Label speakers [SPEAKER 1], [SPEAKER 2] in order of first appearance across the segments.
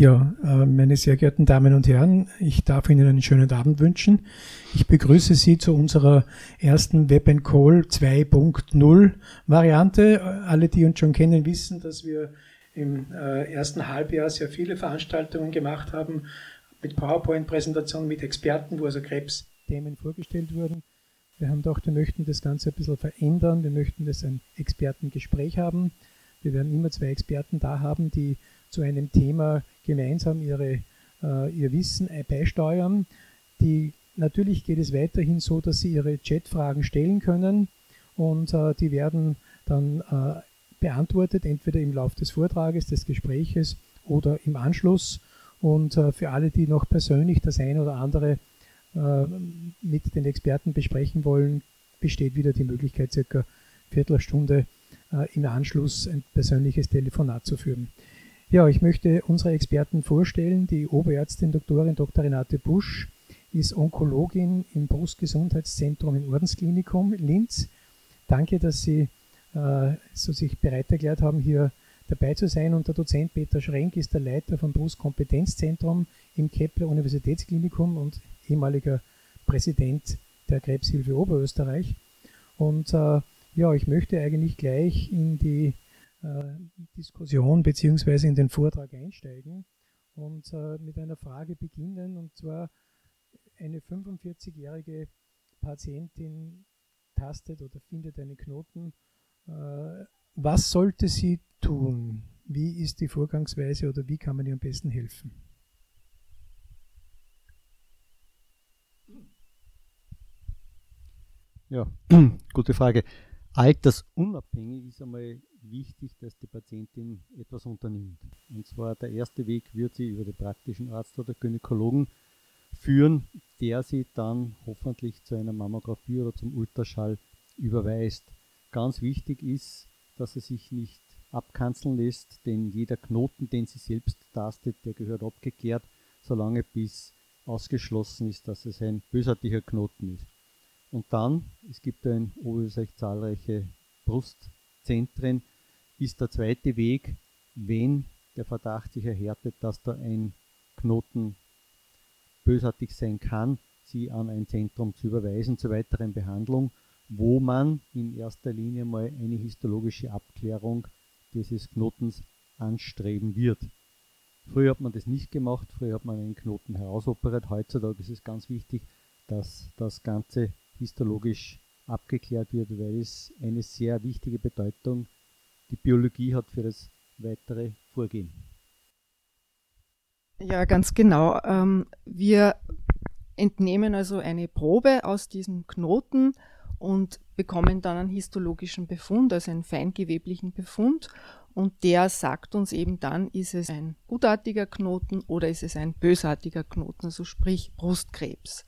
[SPEAKER 1] Ja, äh, meine sehr geehrten Damen und Herren, ich darf Ihnen einen schönen Abend wünschen. Ich begrüße Sie zu unserer ersten Web Call 2.0 Variante. Alle, die uns schon kennen, wissen, dass wir im äh, ersten Halbjahr sehr viele Veranstaltungen gemacht haben mit PowerPoint-Präsentationen, mit Experten, wo also Krebsthemen vorgestellt wurden. Wir haben gedacht, wir möchten das Ganze ein bisschen verändern. Wir möchten das ein Expertengespräch haben. Wir werden immer zwei Experten da haben, die zu einem Thema gemeinsam ihre, äh, ihr Wissen beisteuern. Die, natürlich geht es weiterhin so, dass Sie Ihre Chatfragen stellen können und äh, die werden dann äh, beantwortet, entweder im Laufe des Vortrages, des Gespräches oder im Anschluss. Und äh, für alle, die noch persönlich das eine oder andere äh, mit den Experten besprechen wollen, besteht wieder die Möglichkeit, circa Viertelstunde äh, im Anschluss ein persönliches Telefonat zu führen. Ja, ich möchte unsere Experten vorstellen. Die Oberärztin Doktorin Dr. Renate Busch ist Onkologin im Brustgesundheitszentrum im Ordensklinikum Linz. Danke, dass Sie äh, so sich bereit erklärt haben, hier dabei zu sein. Und der Dozent Peter Schrenk ist der Leiter vom Brustkompetenzzentrum im Kepler Universitätsklinikum und ehemaliger Präsident der Krebshilfe Oberösterreich. Und äh, ja, ich möchte eigentlich gleich in die Diskussion bzw. in den Vortrag einsteigen und äh, mit einer Frage beginnen. Und zwar eine 45-jährige Patientin tastet oder findet einen Knoten. Äh, was sollte sie tun? Wie ist die Vorgangsweise oder wie kann man ihr am besten helfen?
[SPEAKER 2] Ja, gute Frage. Altersunabhängig ist einmal wichtig, dass die Patientin etwas unternimmt. Und zwar der erste Weg wird sie über den praktischen Arzt oder Gynäkologen führen, der sie dann hoffentlich zu einer Mammographie oder zum Ultraschall überweist. Ganz wichtig ist, dass sie sich nicht abkanzeln lässt, denn jeder Knoten, den sie selbst tastet, der gehört abgeklärt, solange bis ausgeschlossen ist, dass es ein bösartiger Knoten ist. Und dann, es gibt in Oberösterreich zahlreiche Brustzentren, ist der zweite Weg, wenn der Verdacht sich erhärtet, dass da ein Knoten bösartig sein kann, sie an ein Zentrum zu überweisen zur weiteren Behandlung, wo man in erster Linie mal eine histologische Abklärung dieses Knotens anstreben wird. Früher hat man das nicht gemacht, früher hat man einen Knoten herausoperiert. Heutzutage ist es ganz wichtig, dass das Ganze histologisch abgeklärt wird, weil es eine sehr wichtige Bedeutung die Biologie hat für das weitere Vorgehen.
[SPEAKER 3] Ja, ganz genau. Ähm, wir entnehmen also eine Probe aus diesem Knoten und bekommen dann einen histologischen Befund, also einen feingeweblichen Befund. Und der sagt uns eben dann, ist es ein gutartiger Knoten oder ist es ein bösartiger Knoten, also sprich Brustkrebs.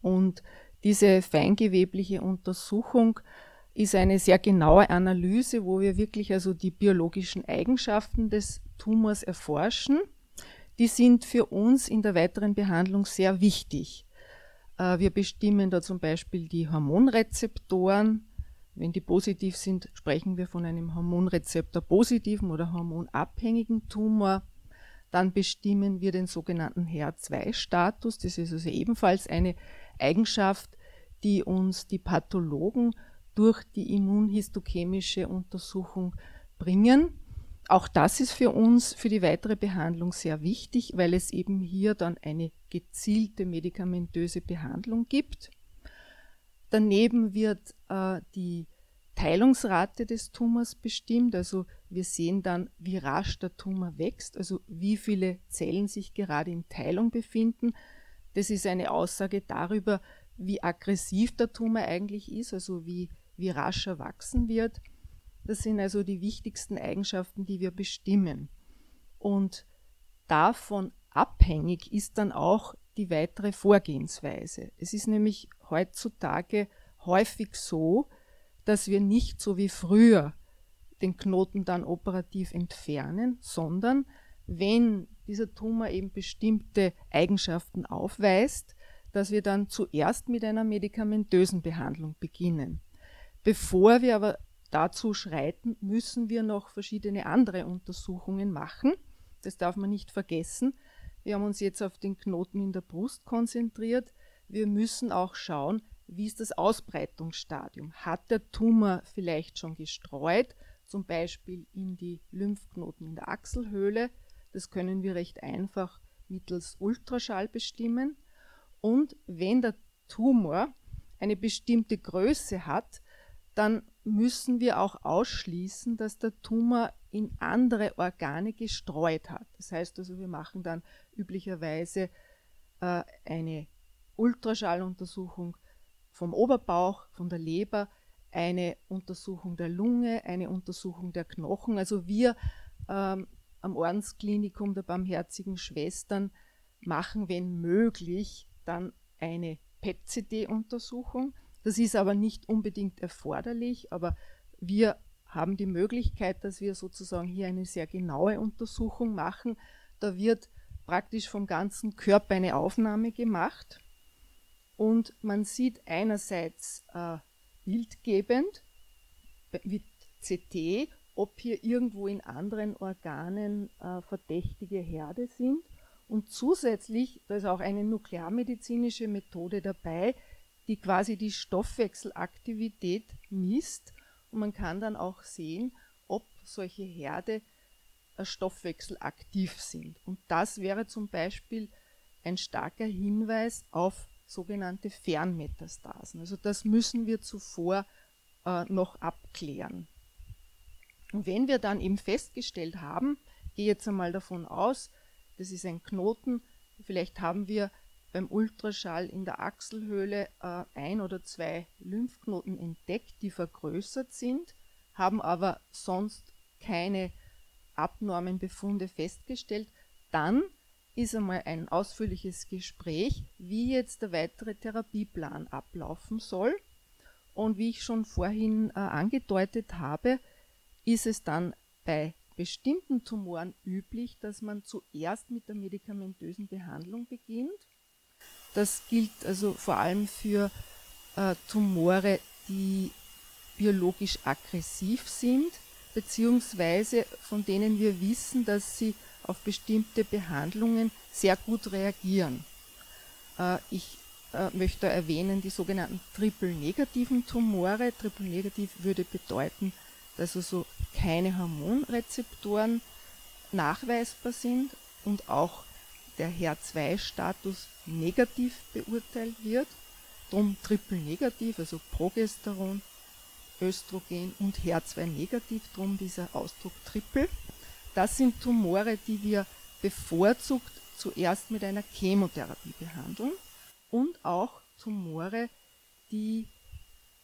[SPEAKER 3] Und diese feingewebliche Untersuchung ist eine sehr genaue Analyse, wo wir wirklich also die biologischen Eigenschaften des Tumors erforschen. Die sind für uns in der weiteren Behandlung sehr wichtig. Äh, wir bestimmen da zum Beispiel die Hormonrezeptoren. Wenn die positiv sind, sprechen wir von einem Hormonrezeptor positiven oder hormonabhängigen Tumor. Dann bestimmen wir den sogenannten HER2-Status. Das ist also ebenfalls eine Eigenschaft, die uns die Pathologen durch die immunhistochemische Untersuchung bringen. Auch das ist für uns für die weitere Behandlung sehr wichtig, weil es eben hier dann eine gezielte medikamentöse Behandlung gibt. Daneben wird äh, die Teilungsrate des Tumors bestimmt, also wir sehen dann, wie rasch der Tumor wächst, also wie viele Zellen sich gerade in Teilung befinden. Das ist eine Aussage darüber, wie aggressiv der Tumor eigentlich ist, also wie wie rasch er wachsen wird. Das sind also die wichtigsten Eigenschaften, die wir bestimmen. Und davon abhängig ist dann auch die weitere Vorgehensweise. Es ist nämlich heutzutage häufig so, dass wir nicht so wie früher den Knoten dann operativ entfernen, sondern wenn dieser Tumor eben bestimmte Eigenschaften aufweist, dass wir dann zuerst mit einer medikamentösen Behandlung beginnen. Bevor wir aber dazu schreiten, müssen wir noch verschiedene andere Untersuchungen machen. das darf man nicht vergessen. Wir haben uns jetzt auf den Knoten in der Brust konzentriert. Wir müssen auch schauen, wie ist das Ausbreitungsstadium? Hat der Tumor vielleicht schon gestreut, zum Beispiel in die Lymphknoten in der Achselhöhle? Das können wir recht einfach mittels Ultraschall bestimmen. Und wenn der Tumor eine bestimmte Größe hat, dann müssen wir auch ausschließen, dass der Tumor in andere Organe gestreut hat. Das heißt also, wir machen dann üblicherweise äh, eine Ultraschalluntersuchung vom Oberbauch, von der Leber, eine Untersuchung der Lunge, eine Untersuchung der Knochen. Also wir ähm, am Ordensklinikum der Barmherzigen Schwestern machen, wenn möglich, dann eine PET-CT-Untersuchung. Das ist aber nicht unbedingt erforderlich, aber wir haben die Möglichkeit, dass wir sozusagen hier eine sehr genaue Untersuchung machen. Da wird praktisch vom ganzen Körper eine Aufnahme gemacht und man sieht einerseits äh, bildgebend mit CT, ob hier irgendwo in anderen Organen äh, verdächtige Herde sind. Und zusätzlich, da ist auch eine nuklearmedizinische Methode dabei, die quasi die Stoffwechselaktivität misst. Und man kann dann auch sehen, ob solche Herde äh, stoffwechselaktiv sind. Und das wäre zum Beispiel ein starker Hinweis auf sogenannte Fernmetastasen. Also das müssen wir zuvor äh, noch abklären. Und wenn wir dann eben festgestellt haben, gehe jetzt einmal davon aus, das ist ein Knoten, vielleicht haben wir beim Ultraschall in der Achselhöhle äh, ein oder zwei Lymphknoten entdeckt, die vergrößert sind, haben aber sonst keine abnormen Befunde festgestellt, dann ist einmal ein ausführliches Gespräch, wie jetzt der weitere Therapieplan ablaufen soll. Und wie ich schon vorhin äh, angedeutet habe, ist es dann bei bestimmten Tumoren üblich, dass man zuerst mit der medikamentösen Behandlung beginnt das gilt also vor allem für äh, Tumore, die biologisch aggressiv sind, beziehungsweise von denen wir wissen, dass sie auf bestimmte Behandlungen sehr gut reagieren. Äh, ich äh, möchte erwähnen die sogenannten triple-negativen Tumore. Triple-negativ würde bedeuten, dass also keine Hormonrezeptoren nachweisbar sind und auch der HER2-Status negativ beurteilt wird, drum triple negativ, also Progesteron, Östrogen und HER2 negativ, drum dieser Ausdruck triple. Das sind Tumore, die wir bevorzugt zuerst mit einer Chemotherapie behandeln und auch Tumore, die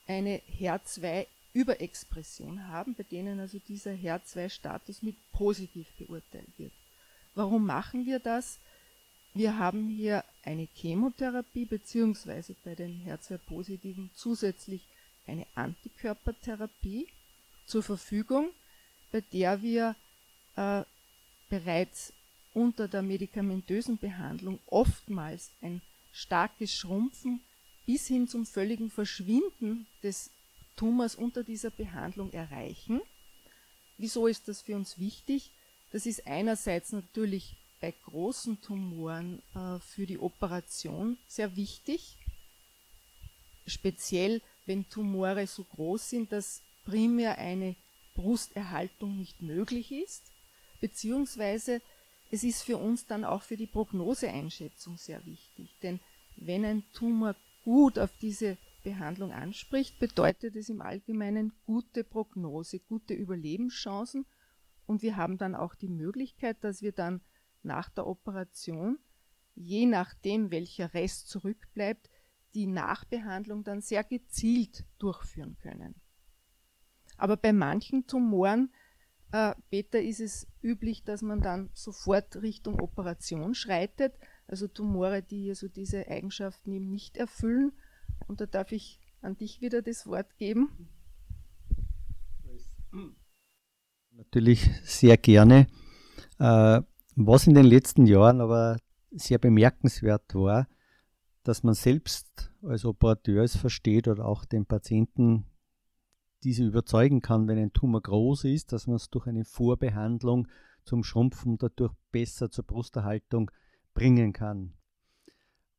[SPEAKER 3] eine HER2-Überexpression haben, bei denen also dieser HER2-Status mit positiv beurteilt wird. Warum machen wir das? Wir haben hier eine Chemotherapie beziehungsweise bei den HER2-Positiven zusätzlich eine Antikörpertherapie zur Verfügung, bei der wir äh, bereits unter der medikamentösen Behandlung oftmals ein starkes Schrumpfen bis hin zum völligen Verschwinden des Tumors unter dieser Behandlung erreichen. Wieso ist das für uns wichtig? Das ist einerseits natürlich bei großen Tumoren äh, für die Operation sehr wichtig, speziell wenn Tumore so groß sind, dass primär eine Brusterhaltung nicht möglich ist, beziehungsweise es ist für uns dann auch für die Prognoseeinschätzung sehr wichtig, denn wenn ein Tumor gut auf diese Behandlung anspricht, bedeutet es im Allgemeinen gute Prognose, gute Überlebenschancen. Und wir haben dann auch die Möglichkeit, dass wir dann nach der Operation, je nachdem welcher Rest zurückbleibt, die Nachbehandlung dann sehr gezielt durchführen können. Aber bei manchen Tumoren, äh, Peter, ist es üblich, dass man dann sofort Richtung Operation schreitet, also Tumore, die also diese Eigenschaften eben nicht erfüllen. Und da darf ich an dich wieder das Wort geben.
[SPEAKER 2] Natürlich sehr gerne. Äh, was in den letzten Jahren aber sehr bemerkenswert war, dass man selbst als Operateur es versteht oder auch den Patienten diese überzeugen kann, wenn ein Tumor groß ist, dass man es durch eine Vorbehandlung zum Schrumpfen dadurch besser zur Brusterhaltung bringen kann.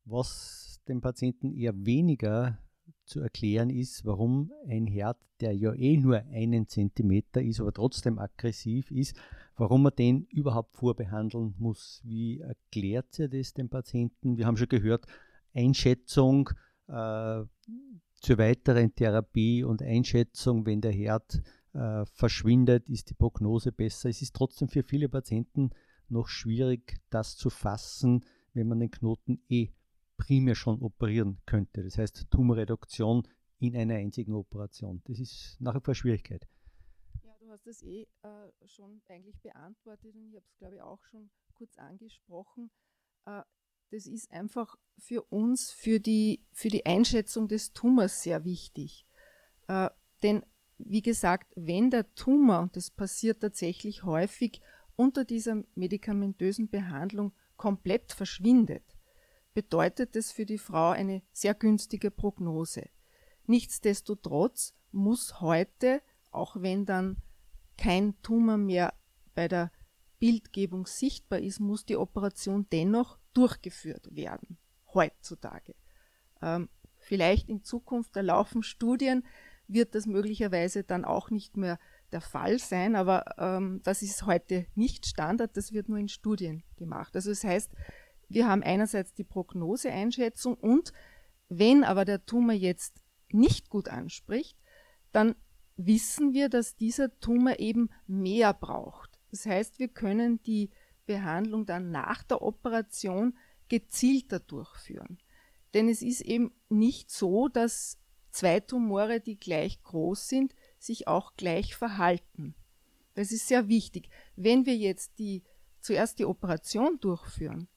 [SPEAKER 2] Was dem Patienten eher weniger zu erklären ist, warum ein Herd, der ja eh nur einen Zentimeter ist, aber trotzdem aggressiv ist, warum man den überhaupt vorbehandeln muss. Wie erklärt sie das dem Patienten? Wir haben schon gehört, Einschätzung äh, zur weiteren Therapie und Einschätzung, wenn der Herd äh, verschwindet, ist die Prognose besser. Es ist trotzdem für viele Patienten noch schwierig, das zu fassen, wenn man den Knoten eh primär schon operieren könnte. Das heißt Tumorreduktion in einer einzigen Operation. Das ist nach wie vor Schwierigkeit.
[SPEAKER 3] Hast das eh äh, schon eigentlich beantwortet und ich habe es, glaube ich, auch schon kurz angesprochen. Äh, das ist einfach für uns, für die, für die Einschätzung des Tumors sehr wichtig. Äh, denn, wie gesagt, wenn der Tumor, und das passiert tatsächlich häufig, unter dieser medikamentösen Behandlung komplett verschwindet, bedeutet es für die Frau eine sehr günstige Prognose. Nichtsdestotrotz muss heute, auch wenn dann kein Tumor mehr bei der Bildgebung sichtbar ist, muss die Operation dennoch durchgeführt werden, heutzutage. Ähm, vielleicht in Zukunft, da laufen Studien, wird das möglicherweise dann auch nicht mehr der Fall sein, aber ähm, das ist heute nicht Standard, das wird nur in Studien gemacht. Also das heißt, wir haben einerseits die Prognoseeinschätzung und wenn aber der Tumor jetzt nicht gut anspricht, dann wissen wir, dass dieser Tumor eben mehr braucht. Das heißt, wir können die Behandlung dann nach der Operation gezielter durchführen. Denn es ist eben nicht so, dass zwei Tumore, die gleich groß sind, sich auch gleich verhalten. Das ist sehr wichtig. Wenn wir jetzt die, zuerst die Operation durchführen,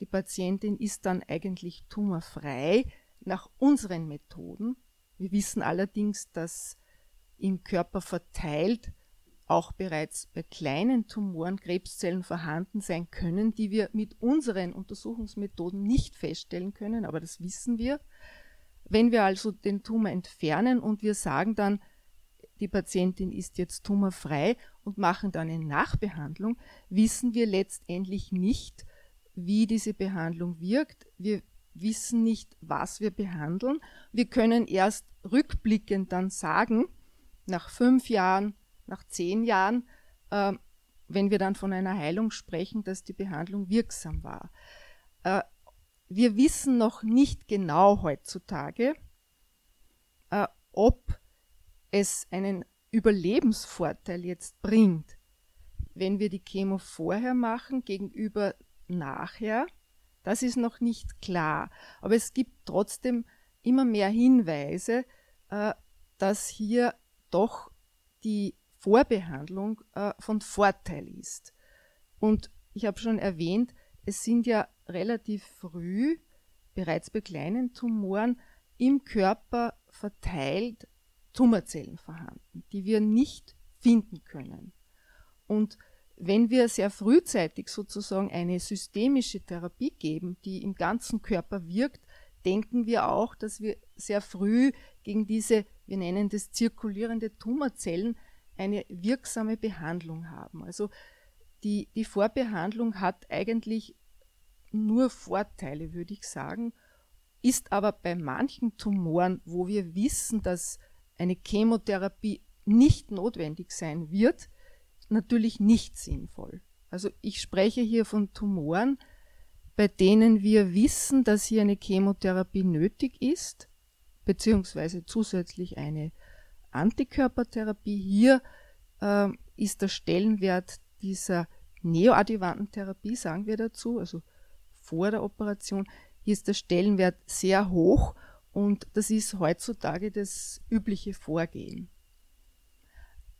[SPEAKER 3] die Patientin ist dann eigentlich tumorfrei nach unseren Methoden. Wir wissen allerdings, dass im Körper verteilt auch bereits bei kleinen Tumoren Krebszellen vorhanden sein können, die wir mit unseren Untersuchungsmethoden nicht feststellen können, aber das wissen wir. Wenn wir also den Tumor entfernen und wir sagen dann, die Patientin ist jetzt tumorfrei und machen dann eine Nachbehandlung, wissen wir letztendlich nicht, wie diese Behandlung wirkt. Wir wissen nicht, was wir behandeln. Wir können erst rückblickend dann sagen, nach fünf Jahren, nach zehn Jahren, äh, wenn wir dann von einer Heilung sprechen, dass die Behandlung wirksam war. Äh, wir wissen noch nicht genau heutzutage, äh, ob es einen Überlebensvorteil jetzt bringt, wenn wir die Chemo vorher machen gegenüber nachher. Das ist noch nicht klar. Aber es gibt trotzdem immer mehr Hinweise, äh, dass hier doch die Vorbehandlung äh, von Vorteil ist. Und ich habe schon erwähnt, es sind ja relativ früh, bereits bei kleinen Tumoren, im Körper verteilt Tumorzellen vorhanden, die wir nicht finden können. Und wenn wir sehr frühzeitig sozusagen eine systemische Therapie geben, die im ganzen Körper wirkt, denken wir auch, dass wir sehr früh gegen diese, wir nennen das zirkulierende Tumorzellen, eine wirksame Behandlung haben. Also die, die Vorbehandlung hat eigentlich nur Vorteile, würde ich sagen, ist aber bei manchen Tumoren, wo wir wissen, dass eine Chemotherapie nicht notwendig sein wird, natürlich nicht sinnvoll. Also ich spreche hier von Tumoren, bei denen wir wissen, dass hier eine Chemotherapie nötig ist, beziehungsweise zusätzlich eine Antikörpertherapie. Hier äh, ist der Stellenwert dieser neoadjuvanten Therapie, sagen wir dazu, also vor der Operation, hier ist der Stellenwert sehr hoch und das ist heutzutage das übliche Vorgehen.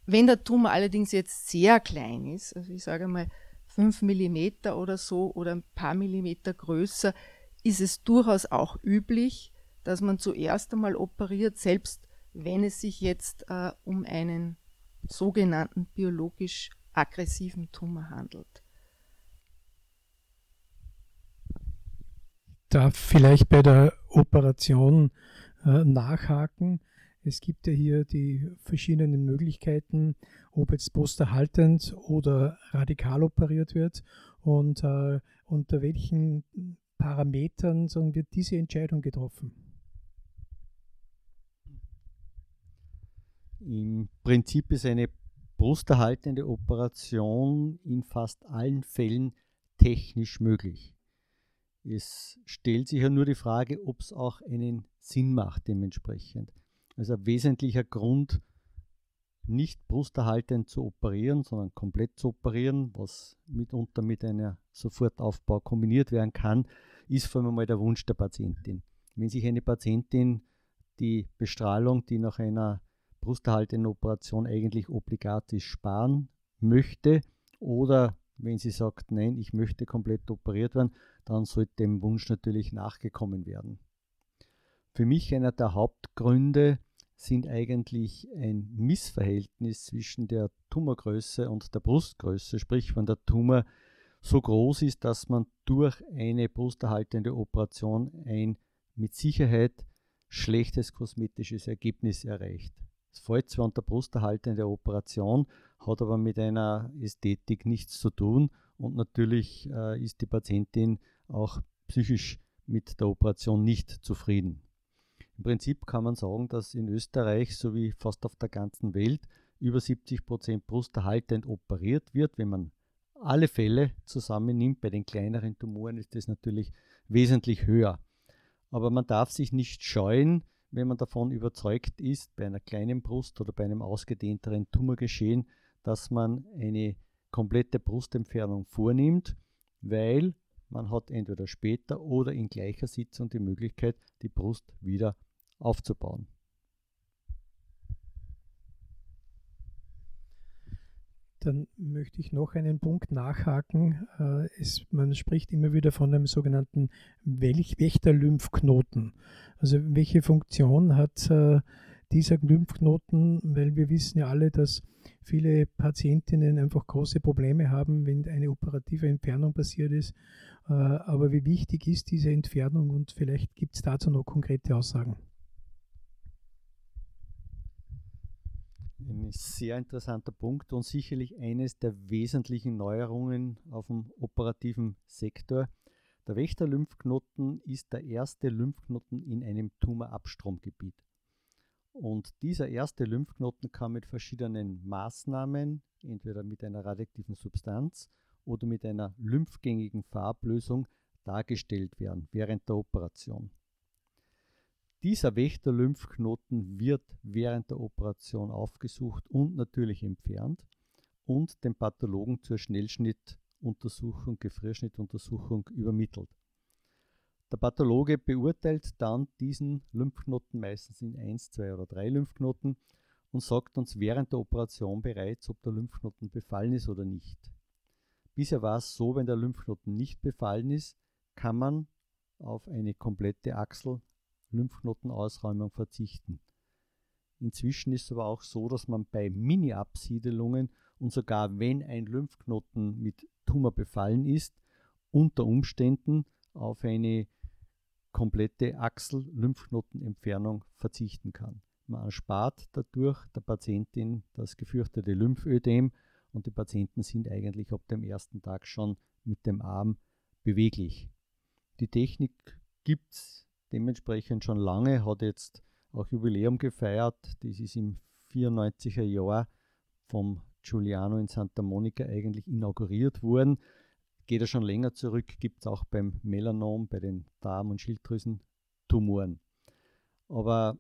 [SPEAKER 3] Wenn der Tumor allerdings jetzt sehr klein ist, also ich sage mal 5 mm oder so oder ein paar Millimeter größer, ist es durchaus auch üblich, dass man zuerst einmal operiert, selbst wenn es sich jetzt äh, um einen sogenannten biologisch aggressiven Tumor handelt.
[SPEAKER 1] Darf vielleicht bei der Operation äh, nachhaken. Es gibt ja hier die verschiedenen Möglichkeiten, ob jetzt brusterhaltend oder radikal operiert wird und äh, unter welchen Parametern sagen, wird diese Entscheidung getroffen.
[SPEAKER 2] Im Prinzip ist eine brusterhaltende Operation in fast allen Fällen technisch möglich. Es stellt sich ja nur die Frage, ob es auch einen Sinn macht dementsprechend. Also ein wesentlicher Grund, nicht brusterhaltend zu operieren, sondern komplett zu operieren, was mitunter mit einer Sofortaufbau kombiniert werden kann, ist vor allem mal der Wunsch der Patientin. Wenn sich eine Patientin die Bestrahlung, die nach einer brusterhaltenden Operation eigentlich obligat ist, sparen möchte oder wenn sie sagt, nein, ich möchte komplett operiert werden, dann sollte dem Wunsch natürlich nachgekommen werden. Für mich einer der Hauptgründe sind eigentlich ein Missverhältnis zwischen der Tumorgröße und der Brustgröße, sprich wenn der Tumor so groß ist, dass man durch eine brusterhaltende Operation ein mit Sicherheit schlechtes kosmetisches Ergebnis erreicht. Es fällt zwar unter brusterhaltende Operation, hat aber mit einer Ästhetik nichts zu tun und natürlich äh, ist die Patientin auch psychisch mit der Operation nicht zufrieden. Im Prinzip kann man sagen, dass in Österreich sowie fast auf der ganzen Welt über 70 Prozent brusterhaltend operiert wird. Wenn man alle Fälle zusammennimmt, bei den kleineren Tumoren ist das natürlich wesentlich höher. Aber man darf sich nicht scheuen, wenn man davon überzeugt ist, bei einer kleinen Brust oder bei einem ausgedehnteren Tumorgeschehen, dass man eine komplette Brustentfernung vornimmt, weil man hat entweder später oder in gleicher Sitzung die Möglichkeit, die Brust wieder aufzubauen.
[SPEAKER 1] Dann möchte ich noch einen Punkt nachhaken. Äh, es, man spricht immer wieder von einem sogenannten Wächter-Lymphknoten. Also welche Funktion hat äh, dieser Lymphknoten? Weil wir wissen ja alle, dass viele Patientinnen einfach große Probleme haben, wenn eine operative Entfernung passiert ist. Äh, aber wie wichtig ist diese Entfernung und vielleicht gibt es dazu noch konkrete Aussagen?
[SPEAKER 2] Ein sehr interessanter Punkt und sicherlich eines der wesentlichen Neuerungen auf dem operativen Sektor. Der Wächter-Lymphknoten ist der erste Lymphknoten in einem Tumorabstromgebiet. Und dieser erste Lymphknoten kann mit verschiedenen Maßnahmen, entweder mit einer radioaktiven Substanz oder mit einer lymphgängigen Farblösung, dargestellt werden während der Operation. Dieser Wächter-Lymphknoten wird während der Operation aufgesucht und natürlich entfernt und dem Pathologen zur Schnellschnittuntersuchung, Gefrierschnittuntersuchung übermittelt. Der Pathologe beurteilt dann diesen Lymphknoten meistens in 1, 2 oder 3 Lymphknoten und sagt uns während der Operation bereits, ob der Lymphknoten befallen ist oder nicht. Bisher war es so, wenn der Lymphknoten nicht befallen ist, kann man auf eine komplette Achsel Lymphknotenausräumung verzichten. Inzwischen ist es aber auch so, dass man bei Mini-Absiedelungen und sogar wenn ein Lymphknoten mit Tumor befallen ist, unter Umständen auf eine komplette Achsel-Lymphknotenentfernung verzichten kann. Man erspart dadurch der Patientin das gefürchtete Lymphödem und die Patienten sind eigentlich ab dem ersten Tag schon mit dem Arm beweglich. Die Technik gibt es dementsprechend schon lange, hat jetzt auch Jubiläum gefeiert. Das ist im 94er Jahr vom Giuliano in Santa Monica eigentlich inauguriert worden. Geht er schon länger zurück, gibt es auch beim Melanom, bei den Darm- und Schilddrüsentumoren. Aber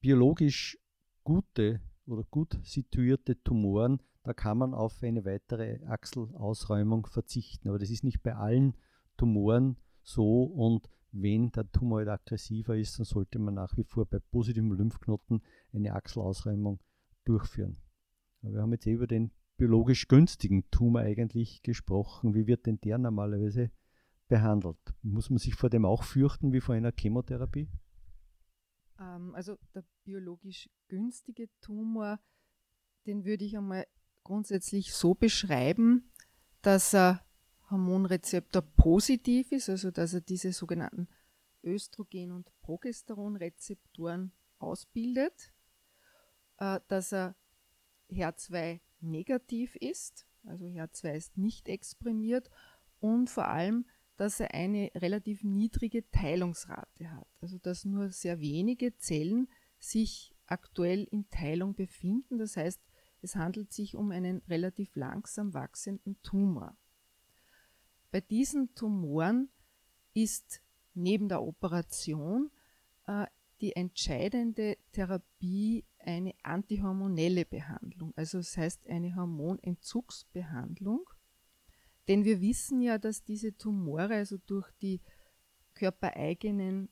[SPEAKER 2] biologisch gute oder gut situierte Tumoren, da kann man auf eine weitere Achselausräumung verzichten. Aber das ist nicht bei allen Tumoren so und wenn der Tumor halt aggressiver ist, dann sollte man nach wie vor bei positivem Lymphknoten eine Achselausräumung durchführen. Wir haben jetzt über den biologisch günstigen Tumor eigentlich gesprochen. Wie wird denn der normalerweise behandelt? Muss man sich vor dem auch fürchten wie vor einer Chemotherapie?
[SPEAKER 3] Ähm, also der biologisch günstige Tumor, den würde ich einmal grundsätzlich so beschreiben, dass er Hormonrezeptor positiv ist, also dass er diese sogenannten Östrogen- und Progesteronrezeptoren ausbildet, äh, dass er HER2 negativ ist, also HER2 ist nicht exprimiert und vor allem, dass er eine relativ niedrige Teilungsrate hat, also dass nur sehr wenige Zellen sich aktuell in Teilung befinden. Das heißt, es handelt sich um einen relativ langsam wachsenden Tumor. Bei diesen Tumoren ist neben der Operation äh, die entscheidende Therapie eine antihormonelle Behandlung, also das heißt eine Hormonentzugsbehandlung. Denn wir wissen ja, dass diese Tumore also durch die körpereigenen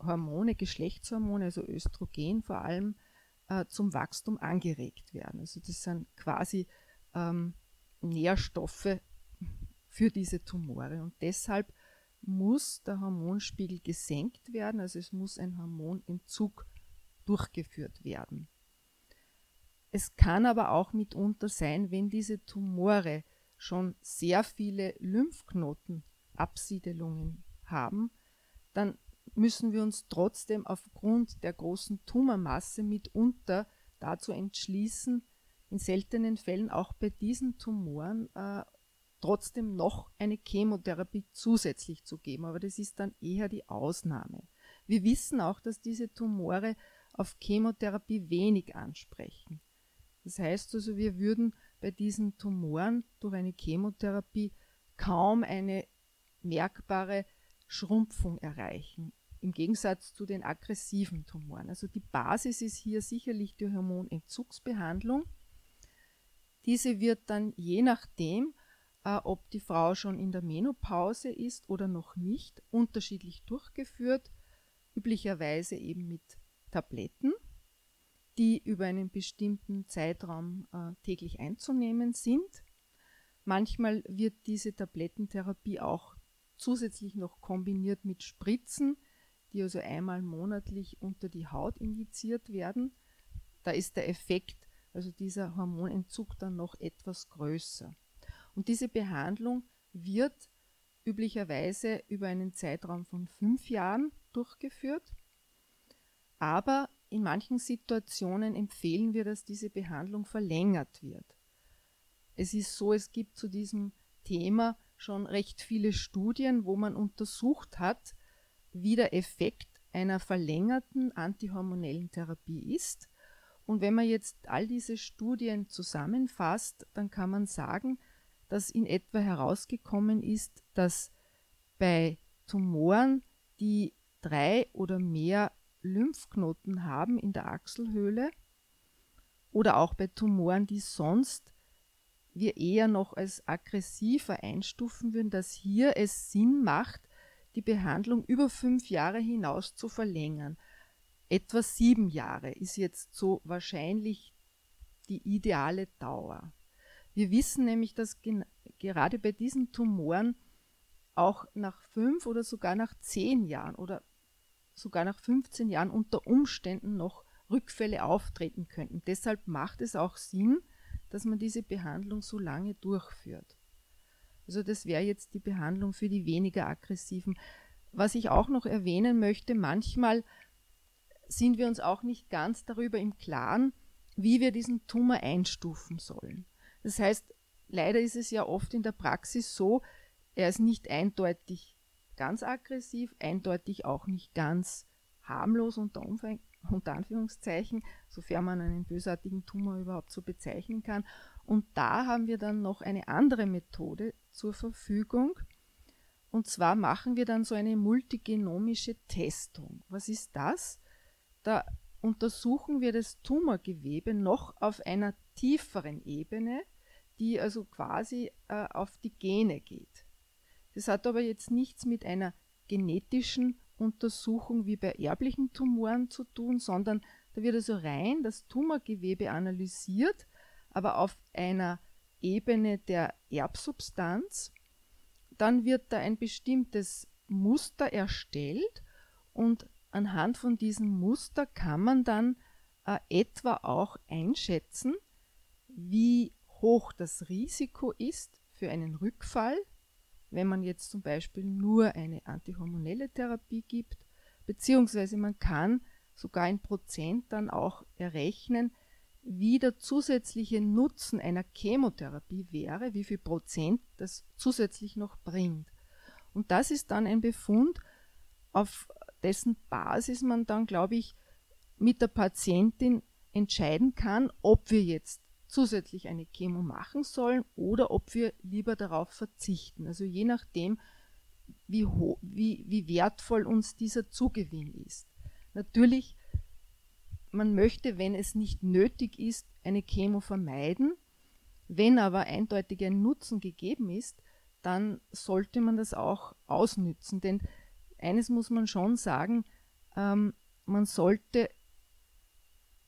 [SPEAKER 3] Hormone, Geschlechtshormone, also Östrogen vor allem, äh, zum Wachstum angeregt werden. Also das sind quasi ähm, Nährstoffe für diese Tumore. Und deshalb muss der Hormonspiegel gesenkt werden, also es muss ein Hormonentzug durchgeführt werden. Es kann aber auch mitunter sein, wenn diese Tumore schon sehr viele Lymphknotenabsiedelungen haben, dann müssen wir uns trotzdem aufgrund der großen Tumormasse mitunter dazu entschließen, in seltenen Fällen auch bei diesen Tumoren äh, trotzdem noch eine Chemotherapie zusätzlich zu geben. Aber das ist dann eher die Ausnahme. Wir wissen auch, dass diese Tumore auf Chemotherapie wenig ansprechen. Das heißt also, wir würden bei diesen Tumoren durch eine Chemotherapie kaum eine merkbare Schrumpfung erreichen. Im Gegensatz zu den aggressiven Tumoren. Also die Basis ist hier sicherlich die Hormonentzugsbehandlung. Diese wird dann je nachdem, äh, ob die Frau schon in der Menopause ist oder noch nicht, unterschiedlich durchgeführt, üblicherweise eben mit Tabletten, die über einen bestimmten Zeitraum äh, täglich einzunehmen sind. Manchmal wird diese Tablettentherapie auch zusätzlich noch kombiniert mit Spritzen, die also einmal monatlich unter die Haut injiziert werden. Da ist der Effekt, also dieser Hormonentzug dann noch etwas größer. Und diese Behandlung wird üblicherweise über einen Zeitraum von fünf Jahren durchgeführt. Aber in manchen Situationen empfehlen wir, dass diese Behandlung verlängert wird. Es ist so, es gibt zu diesem Thema schon recht viele Studien, wo man untersucht hat, wie der Effekt einer verlängerten antihormonellen Therapie ist. Und wenn man jetzt all diese Studien zusammenfasst, dann kann man sagen, dass in etwa herausgekommen ist, dass bei Tumoren, die drei oder mehr Lymphknoten haben in der Achselhöhle oder auch bei Tumoren, die sonst wir eher noch als aggressiver einstufen würden, dass hier es Sinn macht, die Behandlung über fünf Jahre hinaus zu verlängern. Etwa sieben Jahre ist jetzt so wahrscheinlich die ideale Dauer. Wir wissen nämlich, dass gerade bei diesen Tumoren auch nach fünf oder sogar nach zehn Jahren oder sogar nach 15 Jahren unter Umständen noch Rückfälle auftreten könnten. Deshalb macht es auch Sinn, dass man diese Behandlung so lange durchführt. Also das wäre jetzt die Behandlung für die weniger aggressiven. Was ich auch noch erwähnen möchte, manchmal sind wir uns auch nicht ganz darüber im Klaren, wie wir diesen Tumor einstufen sollen. Das heißt, leider ist es ja oft in der Praxis so, er ist nicht eindeutig ganz aggressiv, eindeutig auch nicht ganz harmlos unter, Umfang, unter Anführungszeichen, sofern man einen bösartigen Tumor überhaupt so bezeichnen kann. Und da haben wir dann noch eine andere Methode zur Verfügung. Und zwar machen wir dann so eine multigenomische Testung. Was ist das? Da untersuchen wir das Tumorgewebe noch auf einer tieferen Ebene, die also quasi äh, auf die Gene geht. Das hat aber jetzt nichts mit einer genetischen Untersuchung wie bei erblichen Tumoren zu tun, sondern da wird also rein das Tumorgewebe analysiert, aber auf einer Ebene der Erbsubstanz. Dann wird da ein bestimmtes Muster erstellt und anhand von diesem Muster kann man dann äh, etwa auch einschätzen, wie hoch das Risiko ist für einen Rückfall, wenn man jetzt zum Beispiel nur eine antihormonelle Therapie gibt, beziehungsweise man kann sogar in Prozent dann auch errechnen, wie der zusätzliche Nutzen einer Chemotherapie wäre, wie viel Prozent das zusätzlich noch bringt. Und das ist dann ein Befund, auf dessen Basis man dann, glaube ich, mit der Patientin entscheiden kann, ob wir jetzt zusätzlich eine Chemo machen sollen oder ob wir lieber darauf verzichten. Also je nachdem, wie, wie, wie wertvoll uns dieser Zugewinn ist. Natürlich man möchte, wenn es nicht nötig ist, eine Chemo vermeiden. Wenn aber eindeutig ein Nutzen gegeben ist, dann sollte man das auch ausnützen. Denn eines muss man schon sagen, ähm, man sollte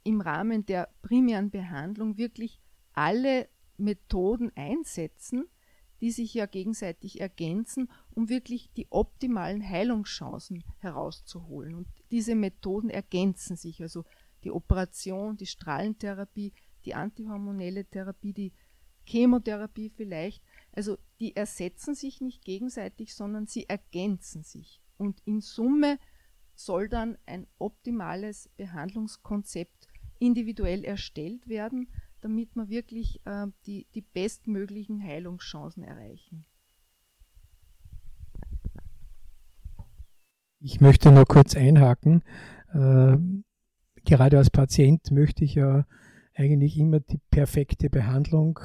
[SPEAKER 3] im Rahmen der primären Behandlung wirklich alle Methoden einsetzen, die sich ja gegenseitig ergänzen, um wirklich die optimalen Heilungschancen herauszuholen. Und diese Methoden ergänzen sich. Also die Operation, die Strahlentherapie, die antihormonelle Therapie, die Chemotherapie vielleicht. Also die ersetzen sich nicht gegenseitig, sondern sie ergänzen sich. Und in Summe soll dann ein optimales Behandlungskonzept individuell erstellt werden, damit wir wirklich äh, die, die bestmöglichen Heilungschancen erreichen.
[SPEAKER 1] Ich möchte noch kurz einhaken. Äh, gerade als Patient möchte ich ja eigentlich immer die perfekte Behandlung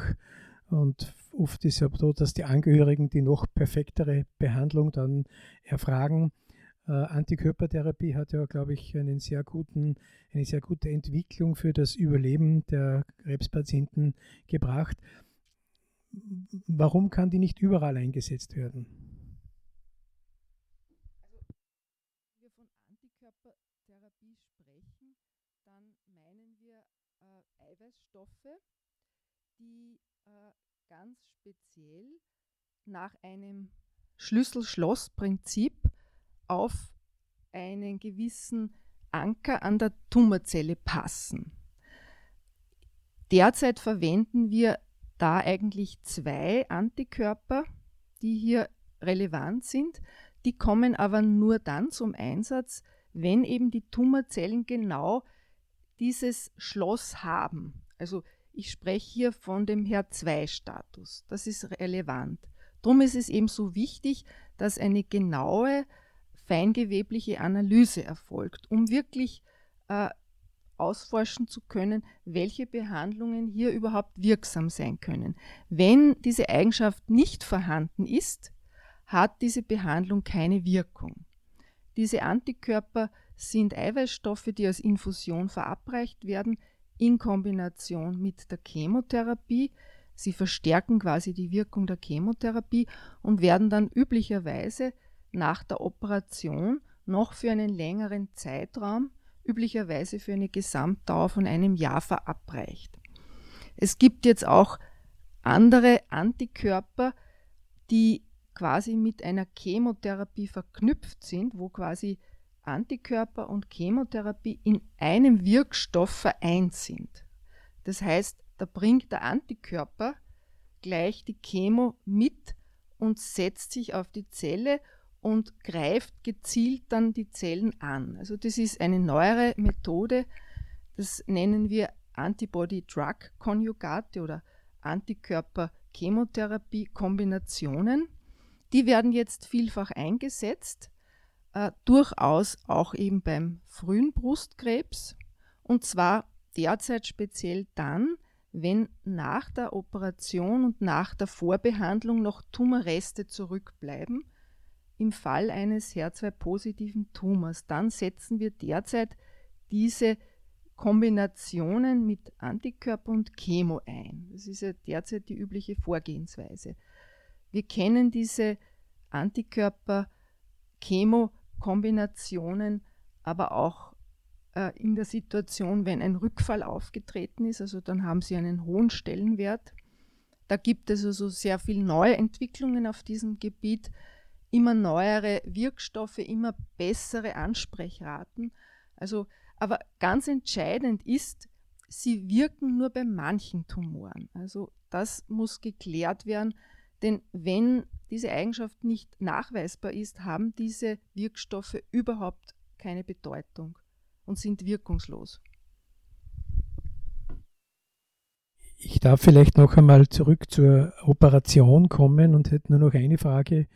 [SPEAKER 1] und oft ist es ja so, dass die Angehörigen die noch perfektere Behandlung dann erfragen. Äh, Antikörpertherapie hat ja, glaube ich, einen sehr guten, eine sehr gute Entwicklung für das Überleben der Krebspatienten gebracht. Warum kann die nicht überall eingesetzt werden?
[SPEAKER 3] Eiweißstoffe, die äh, ganz speziell nach einem Schlüssel-Schloss-Prinzip auf einen gewissen Anker an der Tumorzelle passen. Derzeit verwenden wir da eigentlich zwei Antikörper, die hier relevant sind. Die kommen aber nur dann zum Einsatz, wenn eben die Tumorzellen genau dieses Schloss haben. Also ich spreche hier von dem HER2-Status. Das ist relevant. Darum ist es eben so wichtig, dass eine genaue feingewebliche Analyse erfolgt, um wirklich äh, ausforschen zu können, welche Behandlungen hier überhaupt wirksam sein können. Wenn diese Eigenschaft nicht vorhanden ist, hat diese Behandlung keine Wirkung. Diese Antikörper sind Eiweißstoffe, die als Infusion verabreicht werden, in Kombination mit der Chemotherapie. Sie verstärken quasi die Wirkung der Chemotherapie und werden dann üblicherweise nach der Operation noch für einen längeren Zeitraum, üblicherweise für eine Gesamtdauer von einem Jahr verabreicht. Es gibt jetzt auch andere Antikörper, die quasi mit einer Chemotherapie verknüpft sind, wo quasi Antikörper und Chemotherapie in einem Wirkstoff vereint sind. Das heißt, da bringt der Antikörper gleich die Chemo mit und setzt sich auf die Zelle und greift gezielt dann die Zellen an. Also das ist eine neuere Methode, das nennen wir Antibody-Drug-Konjugate oder Antikörper-Chemotherapie-Kombinationen. Die werden jetzt vielfach eingesetzt äh, durchaus auch eben beim frühen Brustkrebs und zwar derzeit speziell dann, wenn nach der Operation und nach der Vorbehandlung noch Tumorreste zurückbleiben. Im Fall eines HER2-positiven Tumors, dann setzen wir derzeit diese Kombinationen mit Antikörper und Chemo ein. Das ist ja derzeit die übliche Vorgehensweise. Wir kennen diese Antikörper-Chemo Kombinationen, aber auch äh, in der Situation, wenn ein Rückfall aufgetreten ist, also dann haben sie einen hohen Stellenwert. Da gibt es also sehr viele neue Entwicklungen auf diesem Gebiet, immer neuere Wirkstoffe, immer bessere Ansprechraten. Also, aber ganz entscheidend ist, sie wirken nur bei manchen Tumoren. Also das muss geklärt werden, denn wenn diese Eigenschaft nicht nachweisbar ist, haben diese Wirkstoffe überhaupt keine Bedeutung. und sind wirkungslos.
[SPEAKER 1] Ich darf vielleicht noch einmal zurück zur Operation kommen und hätte nur noch eine Frage.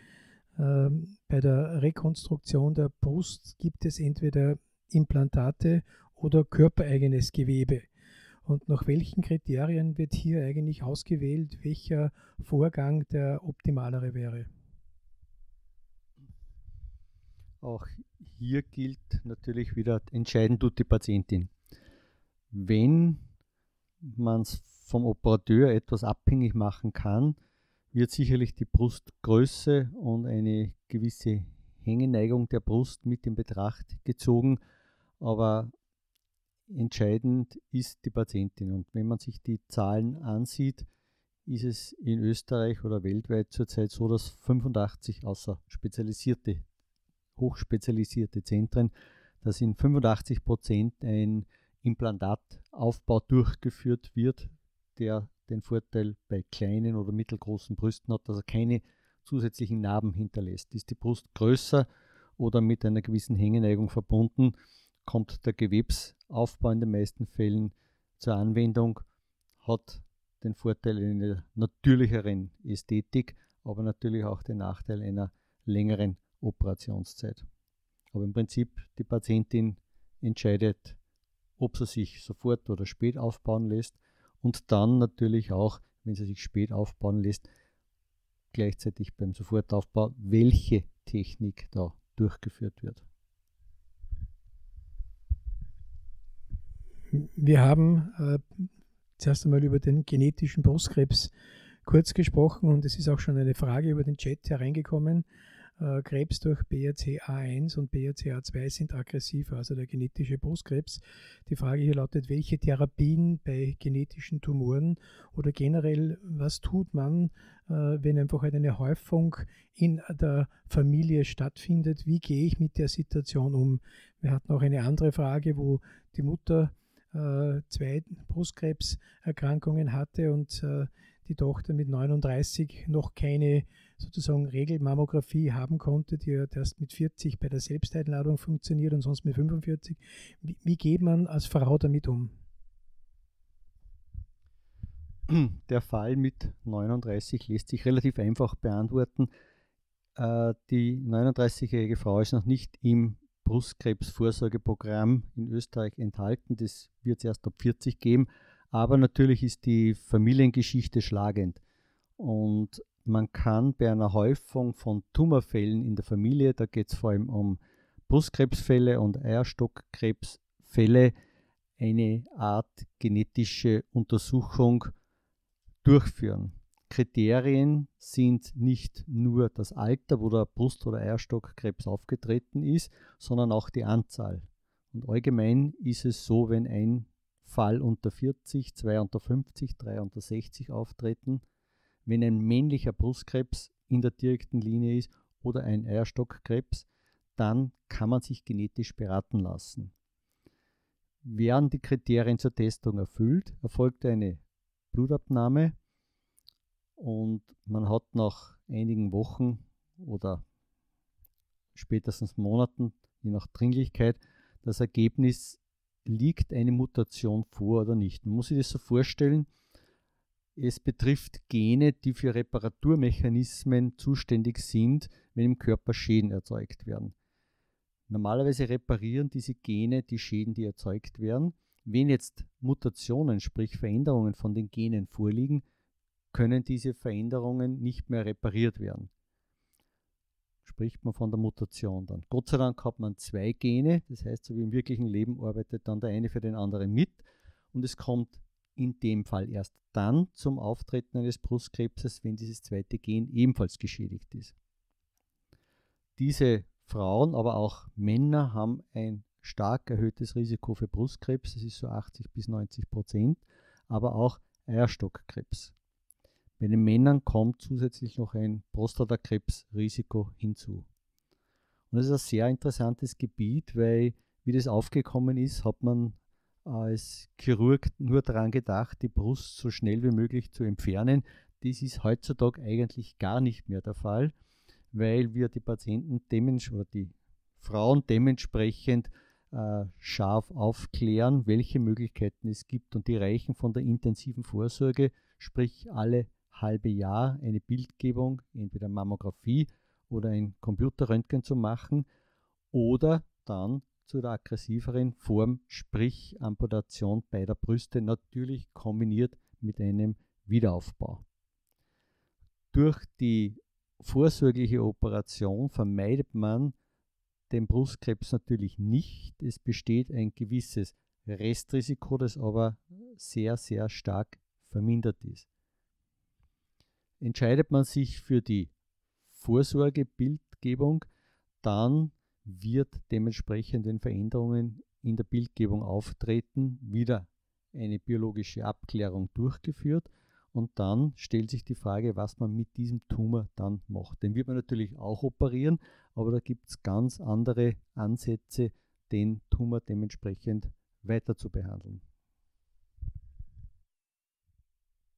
[SPEAKER 1] Ähm, bei der Rekonstruktion der Brust gibt es entweder Implantate oder körpereigenes Gewebe. Und nach welchen Kriterien wird hier eigentlich ausgewählt, welcher Vorgang der optimalere wäre?
[SPEAKER 2] Auch hier gilt natürlich wieder, entscheiden tut die Patientin. Wenn man es vom Operateur etwas abhängig machen kann, wird sicherlich die Brustgröße und eine gewisse Hängeneigung der Brust mit in Betracht gezogen, aber entscheidend ist die Patientin. Und wenn man sich die Zahlen ansieht, ist es in Österreich oder weltweit zurzeit so, dass 85 außer spezialisierte hochspezialisierte Zentren, dass in 85 Prozent ein Implantataufbau durchgeführt wird, der den Vorteil bei kleinen oder mittelgroßen Brüsten hat, dass er keine zusätzlichen Narben hinterlässt. Ist die Brust größer oder mit einer gewissen Hängeneigung verbunden, kommt der Gewebsaufbau in den meisten Fällen zur Anwendung, hat den Vorteil einer natürlicheren Ästhetik, aber natürlich auch den Nachteil einer längeren Operationszeit. Aber im Prinzip die Patientin entscheidet, ob sie sich sofort oder spät aufbauen lässt und dann natürlich auch, wenn sie sich spät aufbauen lässt, gleichzeitig beim Sofortaufbau, welche Technik da durchgeführt wird.
[SPEAKER 1] Wir haben äh, zuerst einmal über den genetischen Brustkrebs kurz gesprochen und es ist auch schon eine Frage über den Chat hereingekommen. Äh, Krebs durch BRCA1 und BRCA2 sind aggressiver, also der genetische Brustkrebs. Die Frage hier lautet, welche Therapien bei genetischen Tumoren oder generell, was tut man, äh, wenn einfach halt eine Häufung in der Familie stattfindet? Wie gehe ich mit der Situation um? Wir hatten auch eine andere Frage, wo die Mutter äh, zwei Brustkrebserkrankungen hatte und die Tochter mit 39 noch keine sozusagen Regelmammographie haben konnte, die ja erst mit 40 bei der Selbsteinladung funktioniert und sonst mit 45. Wie, wie geht man als Frau damit um?
[SPEAKER 2] Der Fall mit 39 lässt sich relativ einfach beantworten. Äh, die 39-jährige Frau ist noch nicht im Brustkrebsvorsorgeprogramm in Österreich enthalten. Das wird es erst ab 40 geben. Aber natürlich ist die Familiengeschichte schlagend. Und man kann bei einer Häufung von Tumorfällen in der Familie, da geht es vor allem um Brustkrebsfälle und Eierstockkrebsfälle, eine Art genetische Untersuchung durchführen. Kriterien sind nicht nur das Alter, wo der Brust- oder Eierstockkrebs aufgetreten ist, sondern auch die Anzahl. Und allgemein ist es so, wenn ein Fall unter 40, zwei unter 50, drei unter 60 auftreten, wenn ein männlicher Brustkrebs in der direkten Linie ist oder ein Eierstockkrebs, dann kann man sich genetisch beraten lassen. Werden die Kriterien zur Testung erfüllt, erfolgt eine Blutabnahme und man hat nach einigen Wochen oder spätestens Monaten, je nach Dringlichkeit, das Ergebnis, liegt eine Mutation vor oder nicht. Man muss sich das so vorstellen, es betrifft Gene, die für Reparaturmechanismen zuständig sind, wenn im Körper Schäden erzeugt werden. Normalerweise reparieren diese Gene die Schäden, die erzeugt werden. Wenn jetzt Mutationen, sprich Veränderungen von den Genen vorliegen, können diese Veränderungen nicht mehr repariert werden. Spricht man von der Mutation dann. Gott sei Dank hat man zwei Gene, das heißt, so wie im wirklichen Leben arbeitet dann der eine für den anderen mit und es kommt in dem Fall erst dann zum Auftreten eines Brustkrebses, wenn dieses zweite Gen ebenfalls geschädigt ist. Diese Frauen, aber auch Männer haben ein stark erhöhtes Risiko für Brustkrebs, das ist so 80 bis 90 Prozent, aber auch Eierstockkrebs. Bei den Männern kommt zusätzlich noch ein Prostatakrebsrisiko hinzu. Und das ist ein sehr interessantes Gebiet, weil wie das aufgekommen ist, hat man als Chirurg nur daran gedacht, die Brust so schnell wie möglich zu entfernen. Das ist heutzutage eigentlich gar nicht mehr der Fall, weil wir die Patienten oder die Frauen dementsprechend äh, scharf aufklären, welche Möglichkeiten es gibt. Und die reichen von der intensiven Vorsorge, sprich alle halbe Jahr eine Bildgebung, entweder Mammographie oder ein Computerröntgen zu machen, oder dann zu der aggressiveren Form, sprich Amputation beider Brüste, natürlich kombiniert mit einem Wiederaufbau. Durch die vorsorgliche Operation vermeidet man den Brustkrebs natürlich nicht. Es besteht ein gewisses Restrisiko, das aber sehr, sehr stark vermindert ist. Entscheidet man sich für die Vorsorgebildgebung, dann wird dementsprechend den Veränderungen in der Bildgebung auftreten, wieder eine biologische Abklärung durchgeführt und dann stellt sich die Frage, was man mit diesem Tumor dann macht. Den wird man natürlich auch operieren, aber da gibt es ganz andere Ansätze, den Tumor dementsprechend weiter zu behandeln.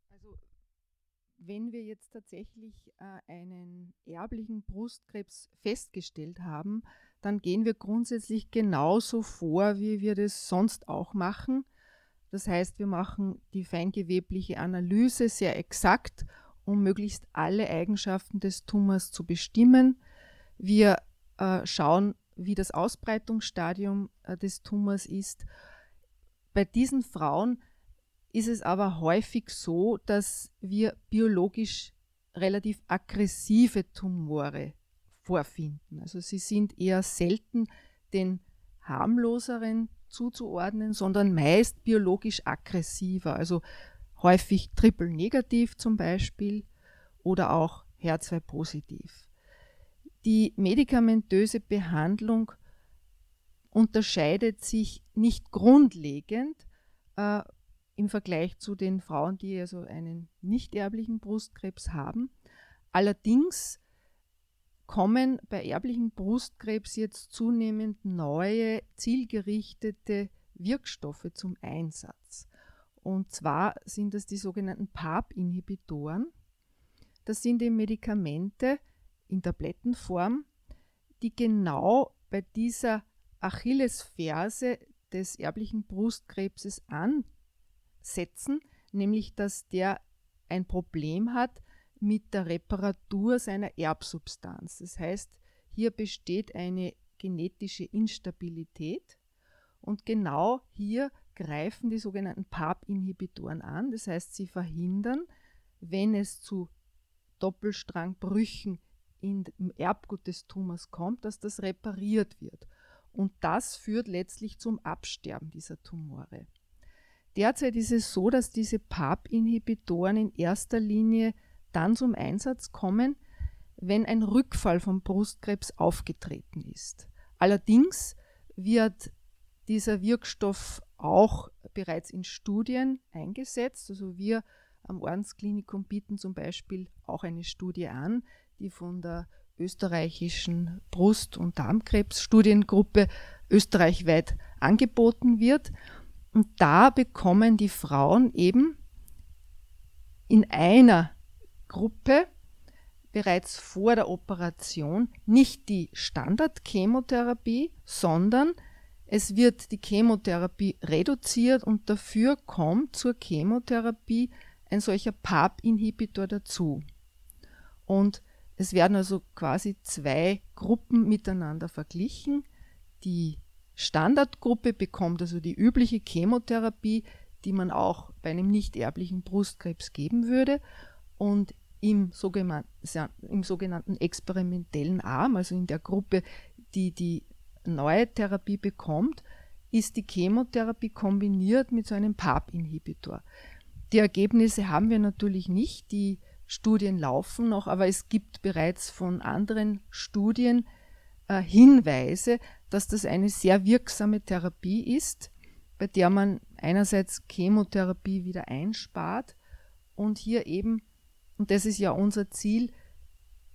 [SPEAKER 3] Also wenn wir jetzt tatsächlich äh, einen erblichen Brustkrebs festgestellt haben, dann gehen wir grundsätzlich genauso vor, wie wir das sonst auch machen. Das heißt, wir machen die feingewebliche Analyse sehr exakt, um möglichst alle Eigenschaften des Tumors zu bestimmen. Wir äh, schauen, wie das Ausbreitungsstadium äh, des Tumors ist. Bei diesen Frauen ist es aber häufig so, dass wir biologisch relativ aggressive Tumore vorfinden. Also sie sind eher selten den harmloseren zuzuordnen, sondern meist biologisch aggressiver, also häufig triple-negativ zum Beispiel oder auch HER2-positiv. Die medikamentöse Behandlung unterscheidet sich nicht grundlegend äh, im Vergleich zu den Frauen, die also einen nicht erblichen Brustkrebs haben. Allerdings kommen bei erblichen Brustkrebs jetzt zunehmend neue, zielgerichtete Wirkstoffe zum Einsatz. Und zwar sind das die sogenannten PARP-Inhibitoren. Das sind eben Medikamente in Tablettenform, die genau bei dieser Achillesferse des erblichen Brustkrebses ansetzen, nämlich dass der ein Problem hat mit der Reparatur seiner Erbsubstanz. Das heißt, hier besteht eine genetische Instabilität und genau hier greifen die sogenannten PARP-Inhibitoren an. Das heißt, sie verhindern, wenn es zu Doppelstrangbrüchen im Erbgut des Tumors kommt, dass das repariert wird. Und das führt letztlich zum Absterben dieser Tumore. Derzeit ist es so, dass diese PARP-Inhibitoren in erster Linie dann zum Einsatz kommen, wenn ein Rückfall vom Brustkrebs aufgetreten ist. Allerdings wird dieser Wirkstoff auch bereits in Studien eingesetzt. Also wir am Ordensklinikum bieten zum Beispiel auch eine Studie an, die von der österreichischen Brust- und Darmkrebsstudiengruppe österreichweit angeboten wird. Und da bekommen die Frauen eben in einer Gruppe bereits vor der Operation nicht die Standardchemotherapie, sondern es wird die Chemotherapie reduziert und dafür kommt zur Chemotherapie ein solcher PARP-Inhibitor dazu. Und es werden also quasi zwei Gruppen miteinander verglichen. Die Standardgruppe bekommt also die übliche Chemotherapie, die man auch bei einem nicht erblichen Brustkrebs geben würde. Und im sogenannten, im sogenannten experimentellen Arm, also in der Gruppe, die die neue Therapie bekommt, ist die Chemotherapie kombiniert mit so einem PARP-Inhibitor. Die Ergebnisse haben wir natürlich nicht, die Studien laufen noch, aber es gibt bereits von anderen Studien äh, Hinweise, dass das eine sehr wirksame Therapie ist, bei der man einerseits Chemotherapie wieder einspart und hier eben und das ist ja unser Ziel,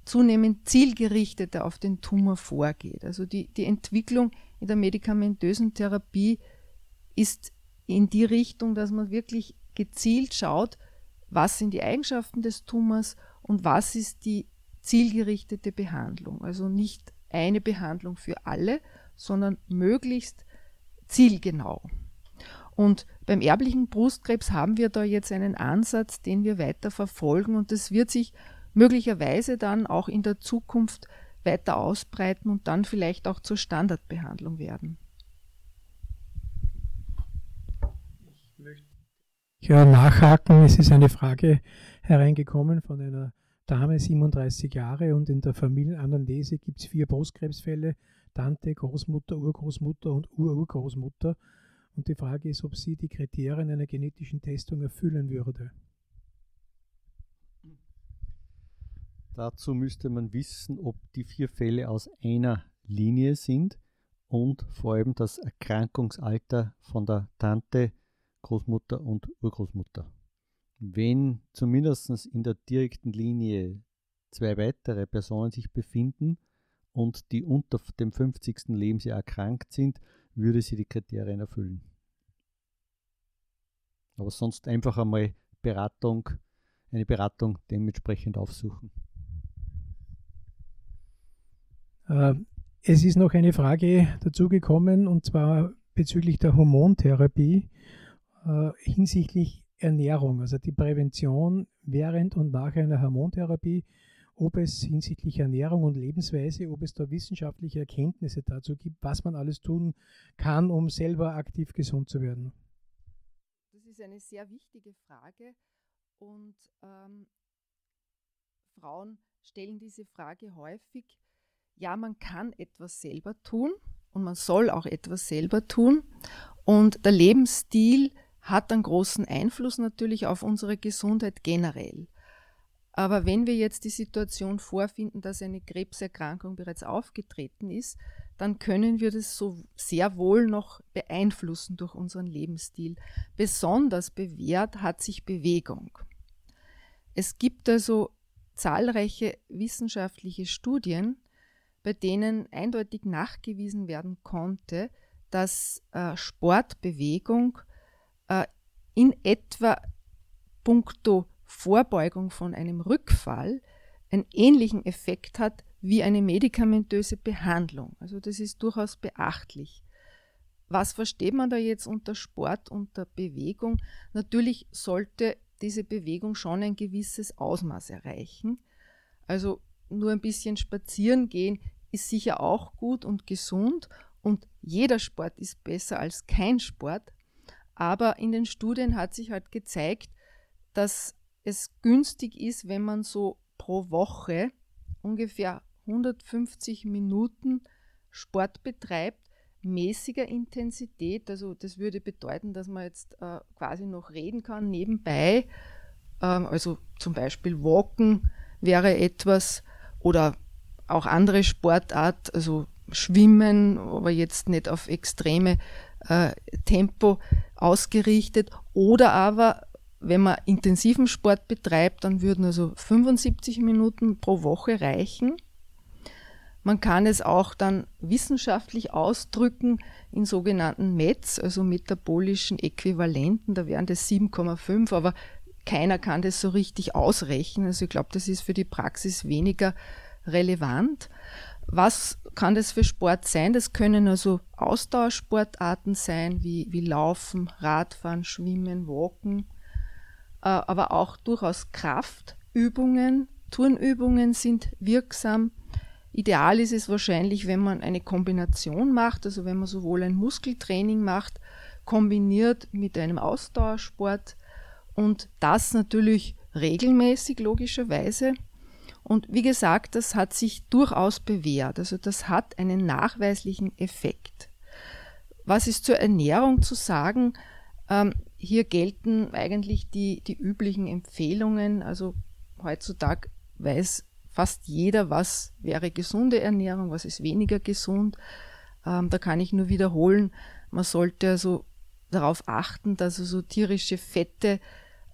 [SPEAKER 3] zunehmend zielgerichteter auf den Tumor vorgeht. Also die, die Entwicklung in der medikamentösen Therapie ist in die Richtung, dass man wirklich gezielt schaut, was sind die Eigenschaften des Tumors und was ist die zielgerichtete Behandlung. Also nicht eine Behandlung für alle, sondern möglichst zielgenau. Und beim erblichen Brustkrebs haben wir da jetzt einen Ansatz, den wir weiter verfolgen und das wird sich möglicherweise dann auch in der Zukunft weiter ausbreiten und dann vielleicht auch zur Standardbehandlung werden.
[SPEAKER 1] Ich möchte ja, nachhaken. Es ist eine Frage hereingekommen von einer Dame, 37 Jahre, und in der Familienanalyse gibt es vier Brustkrebsfälle, Tante, Großmutter, Urgroßmutter und Ururgroßmutter. Und die Frage ist, ob sie die Kriterien einer genetischen Testung erfüllen würde.
[SPEAKER 2] Dazu müsste man wissen, ob die vier Fälle aus einer Linie sind und vor allem das Erkrankungsalter von der Tante, Großmutter und Urgroßmutter. Wenn zumindest in der direkten Linie zwei weitere Personen sich befinden und die unter dem 50. Lebensjahr erkrankt sind, würde sie die Kriterien erfüllen. Aber sonst einfach einmal Beratung, eine Beratung dementsprechend aufsuchen.
[SPEAKER 1] Äh, es ist noch eine Frage dazugekommen und zwar bezüglich der Hormontherapie äh, hinsichtlich Ernährung, also die Prävention während und nach einer Hormontherapie, ob es hinsichtlich Ernährung und Lebensweise, ob es da wissenschaftliche Erkenntnisse dazu gibt, was man alles tun kann, um selber aktiv gesund zu werden.
[SPEAKER 3] Das ist eine sehr wichtige Frage und ähm, Frauen stellen diese Frage häufig. Ja, man kann etwas selber tun und man soll auch etwas selber tun und der Lebensstil hat einen großen Einfluss natürlich auf unsere Gesundheit generell. Aber wenn wir jetzt die Situation vorfinden, dass eine Krebserkrankung bereits aufgetreten ist, dann können wir das so sehr wohl noch beeinflussen durch unseren Lebensstil. Besonders bewährt hat sich Bewegung. Es gibt also zahlreiche wissenschaftliche Studien, bei denen eindeutig nachgewiesen werden konnte, dass äh, Sportbewegung äh, in etwa puncto Vorbeugung von einem Rückfall einen ähnlichen Effekt hat wie eine medikamentöse Behandlung. Also das ist durchaus beachtlich. Was versteht man da jetzt unter Sport, unter Bewegung? Natürlich sollte diese Bewegung schon ein gewisses Ausmaß erreichen. Also nur ein bisschen spazieren gehen ist sicher auch gut und gesund und jeder Sport ist besser als kein Sport. Aber in den Studien hat sich halt gezeigt, dass es günstig ist, wenn man so pro Woche ungefähr 150 Minuten Sport betreibt, mäßiger Intensität. Also das würde bedeuten, dass man jetzt äh, quasi noch reden kann nebenbei. Ähm, also zum Beispiel Walken wäre etwas oder auch andere Sportart, also Schwimmen, aber jetzt nicht auf extreme äh, Tempo ausgerichtet. Oder aber, wenn man intensiven Sport betreibt, dann würden also 75 Minuten pro Woche reichen. Man kann es auch dann wissenschaftlich ausdrücken in sogenannten METs, also metabolischen Äquivalenten. Da wären das 7,5, aber keiner kann das so richtig ausrechnen. Also ich glaube, das ist für die Praxis weniger relevant. Was kann das für Sport sein? Das können also Ausdauersportarten sein, wie, wie Laufen, Radfahren, Schwimmen, Walken, aber auch durchaus Kraftübungen, Turnübungen sind wirksam. Ideal ist es wahrscheinlich, wenn man eine Kombination macht, also wenn man sowohl ein Muskeltraining macht, kombiniert mit einem Ausdauersport und das natürlich regelmäßig logischerweise. Und wie gesagt, das hat sich durchaus bewährt. Also das hat einen nachweislichen Effekt. Was ist zur Ernährung zu sagen? Hier gelten eigentlich die, die üblichen Empfehlungen. Also heutzutage weiß fast jeder, was wäre gesunde Ernährung, was ist weniger gesund. Ähm, da kann ich nur wiederholen, man sollte also darauf achten, dass also tierische Fette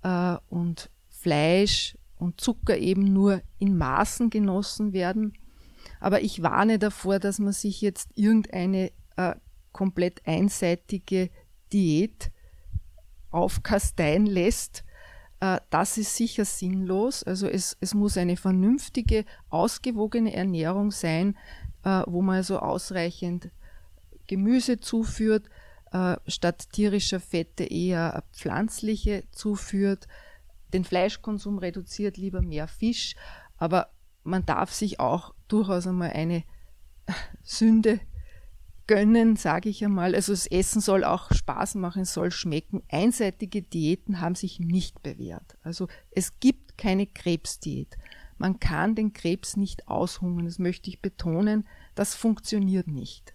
[SPEAKER 3] äh, und Fleisch und Zucker eben nur in Maßen genossen werden. Aber ich warne davor, dass man sich jetzt irgendeine äh, komplett einseitige Diät aufkasteien lässt. Äh, das ist sicher sinnlos. Also es, es muss eine vernünftige, ausgewogene Ernährung sein, äh, wo man also ausreichend Gemüse zuführt, äh, statt tierischer Fette eher pflanzliche zuführt, den Fleischkonsum reduziert, lieber mehr Fisch, aber man darf sich auch durchaus einmal eine Sünde gönnen, sage ich einmal. Also das Essen soll auch Spaß machen, soll schmecken. Einseitige Diäten haben sich nicht bewährt. Also es gibt keine Krebsdiät. Man kann den Krebs nicht aushungern, das möchte ich betonen. Das funktioniert nicht.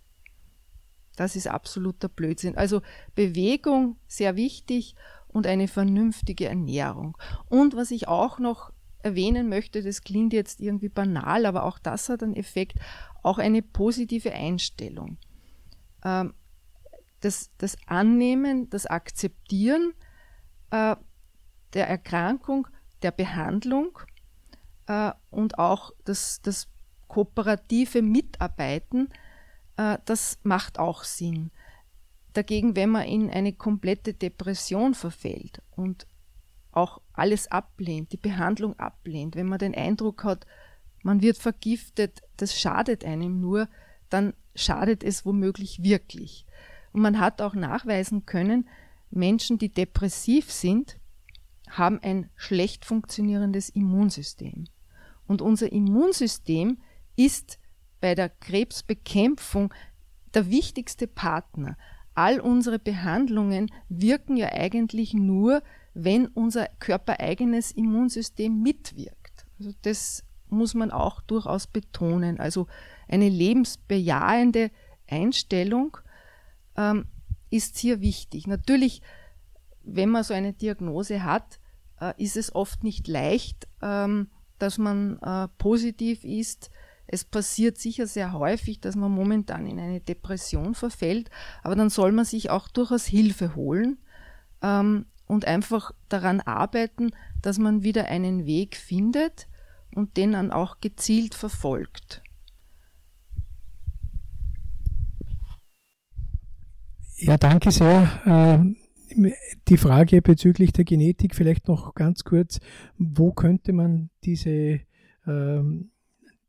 [SPEAKER 3] Das ist absoluter Blödsinn. Also Bewegung sehr wichtig und eine vernünftige Ernährung. Und was ich auch noch erwähnen möchte, das klingt jetzt irgendwie banal, aber auch das hat einen Effekt, auch eine positive Einstellung. Ähm, das, das Annehmen, das Akzeptieren äh, der Erkrankung, der Behandlung äh, und auch das, das kooperative Mitarbeiten, äh, das macht auch Sinn. Dagegen, wenn man in eine komplette Depression verfällt und auch alles ablehnt, die Behandlung ablehnt, wenn man den Eindruck hat, man wird vergiftet, das schadet einem nur, dann schadet es womöglich wirklich. Und man hat auch nachweisen können, Menschen, die depressiv sind, haben ein schlecht funktionierendes Immunsystem. Und unser Immunsystem ist bei der Krebsbekämpfung der wichtigste Partner. All unsere Behandlungen wirken ja eigentlich nur, wenn unser körpereigenes Immunsystem mitwirkt. Also das muss man auch durchaus betonen. Also eine lebensbejahende Einstellung ähm, ist hier wichtig. Natürlich, wenn man so eine Diagnose hat, äh, ist es oft nicht leicht, ähm, dass man äh, positiv ist. Es passiert sicher sehr häufig, dass man momentan in eine Depression verfällt, aber dann soll man sich auch durchaus Hilfe holen ähm, und einfach daran arbeiten, dass man wieder einen Weg findet und den dann auch gezielt verfolgt.
[SPEAKER 1] Ja, danke sehr. Ähm, die Frage bezüglich der Genetik vielleicht noch ganz kurz. Wo könnte man diese, ähm,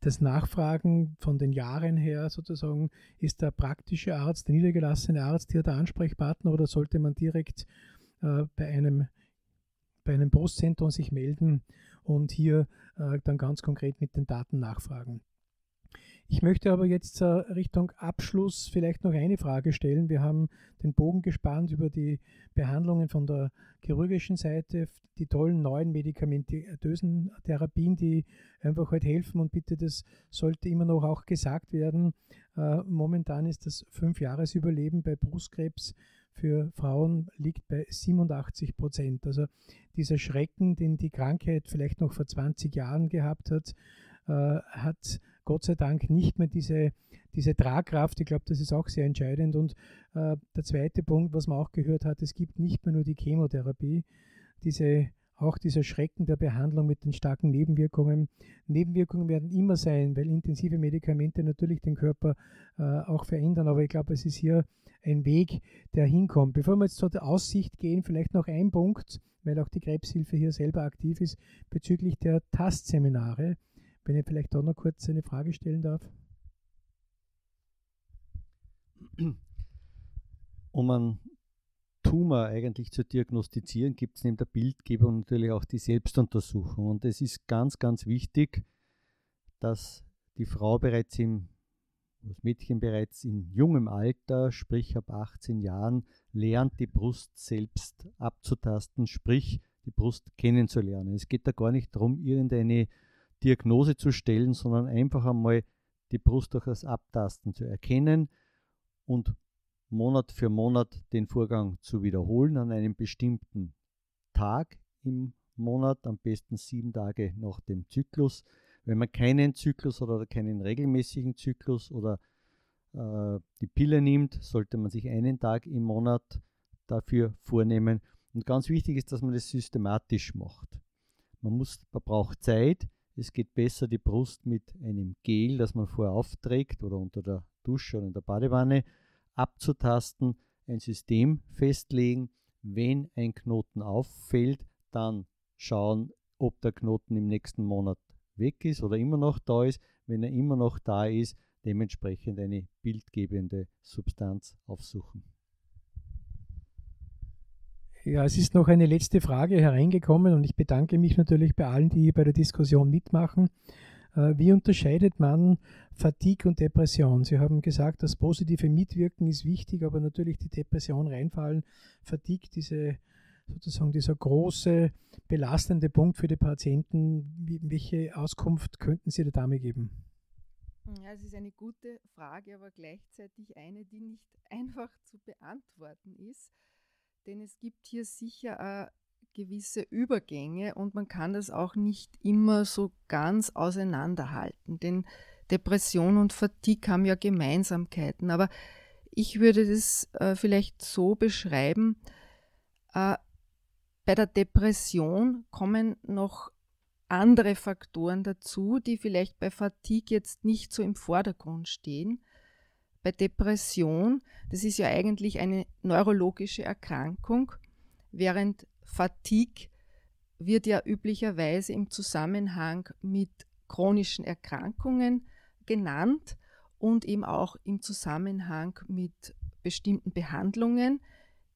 [SPEAKER 1] das Nachfragen von den Jahren her sozusagen, ist der praktische Arzt, der niedergelassene Arzt hier der Ansprechpartner oder sollte man direkt äh, bei einem bei einem Postzentrum sich melden und hier äh, dann ganz konkret mit den Daten nachfragen. Ich möchte aber jetzt äh, Richtung Abschluss vielleicht noch eine Frage stellen. Wir haben den Bogen gespannt über die Behandlungen von der chirurgischen Seite, die tollen neuen medikamentösen Therapien, die einfach halt helfen und bitte, das sollte immer noch auch gesagt werden. Äh, momentan ist das Fünfjahresüberleben bei Brustkrebs für Frauen liegt bei 87 Prozent. Also dieser Schrecken, den die Krankheit vielleicht noch vor 20 Jahren gehabt hat, äh, hat Gott sei Dank nicht mehr diese, diese Tragkraft. Ich glaube, das ist auch sehr entscheidend. Und äh, der zweite Punkt, was man auch gehört hat, es gibt nicht mehr nur die Chemotherapie, diese, auch dieser Schrecken der Behandlung mit den starken Nebenwirkungen. Nebenwirkungen werden immer sein, weil intensive Medikamente natürlich den Körper äh, auch verändern. Aber ich glaube, es ist hier ein Weg, der hinkommt. Bevor wir jetzt zur Aussicht gehen, vielleicht noch ein Punkt, weil auch die Krebshilfe hier selber aktiv ist, bezüglich der Tastseminare. Wenn ich vielleicht auch noch kurz eine Frage stellen darf.
[SPEAKER 2] Um einen Tumor eigentlich zu diagnostizieren, gibt es neben der Bildgebung natürlich auch die Selbstuntersuchung. Und es ist ganz, ganz wichtig, dass die Frau bereits im, das Mädchen bereits in jungem Alter, sprich ab 18 Jahren, lernt, die Brust selbst abzutasten, sprich die Brust kennenzulernen. Es geht da gar nicht darum, irgendeine Diagnose zu stellen, sondern einfach einmal die Brust durch das Abtasten zu erkennen und Monat für Monat den Vorgang zu wiederholen an einem bestimmten Tag im Monat, am besten sieben Tage nach dem Zyklus. Wenn man keinen Zyklus oder keinen regelmäßigen Zyklus oder äh, die Pille nimmt, sollte man sich einen Tag im Monat dafür vornehmen. Und ganz wichtig ist, dass man das systematisch macht. Man, muss, man braucht Zeit, es geht besser, die Brust mit einem Gel, das man vorher aufträgt oder unter der Dusche oder in der Badewanne abzutasten, ein System festlegen. Wenn ein Knoten auffällt, dann schauen, ob der Knoten im nächsten Monat weg ist oder immer noch da ist. Wenn er immer noch da ist, dementsprechend eine bildgebende Substanz aufsuchen.
[SPEAKER 1] Ja, es ist noch eine letzte Frage hereingekommen und ich bedanke mich natürlich bei allen, die bei der Diskussion mitmachen. Äh, wie unterscheidet man Fatigue und Depression? Sie haben gesagt, das positive Mitwirken ist wichtig, aber natürlich die Depression reinfallen. Fatigue, diese, sozusagen dieser große belastende Punkt für die Patienten. Welche Auskunft könnten Sie der Dame geben?
[SPEAKER 3] Ja, es ist eine gute Frage, aber gleichzeitig eine, die nicht einfach zu beantworten ist denn es gibt hier sicher gewisse Übergänge und man kann das auch nicht immer so ganz auseinanderhalten, denn Depression und Fatigue haben ja Gemeinsamkeiten, aber ich würde das äh, vielleicht so beschreiben, äh, bei der Depression kommen noch andere Faktoren dazu, die vielleicht bei Fatigue jetzt nicht so im Vordergrund stehen bei Depression, das ist ja eigentlich eine neurologische Erkrankung, während Fatigue wird ja üblicherweise im Zusammenhang mit chronischen Erkrankungen genannt und eben auch im Zusammenhang mit bestimmten Behandlungen.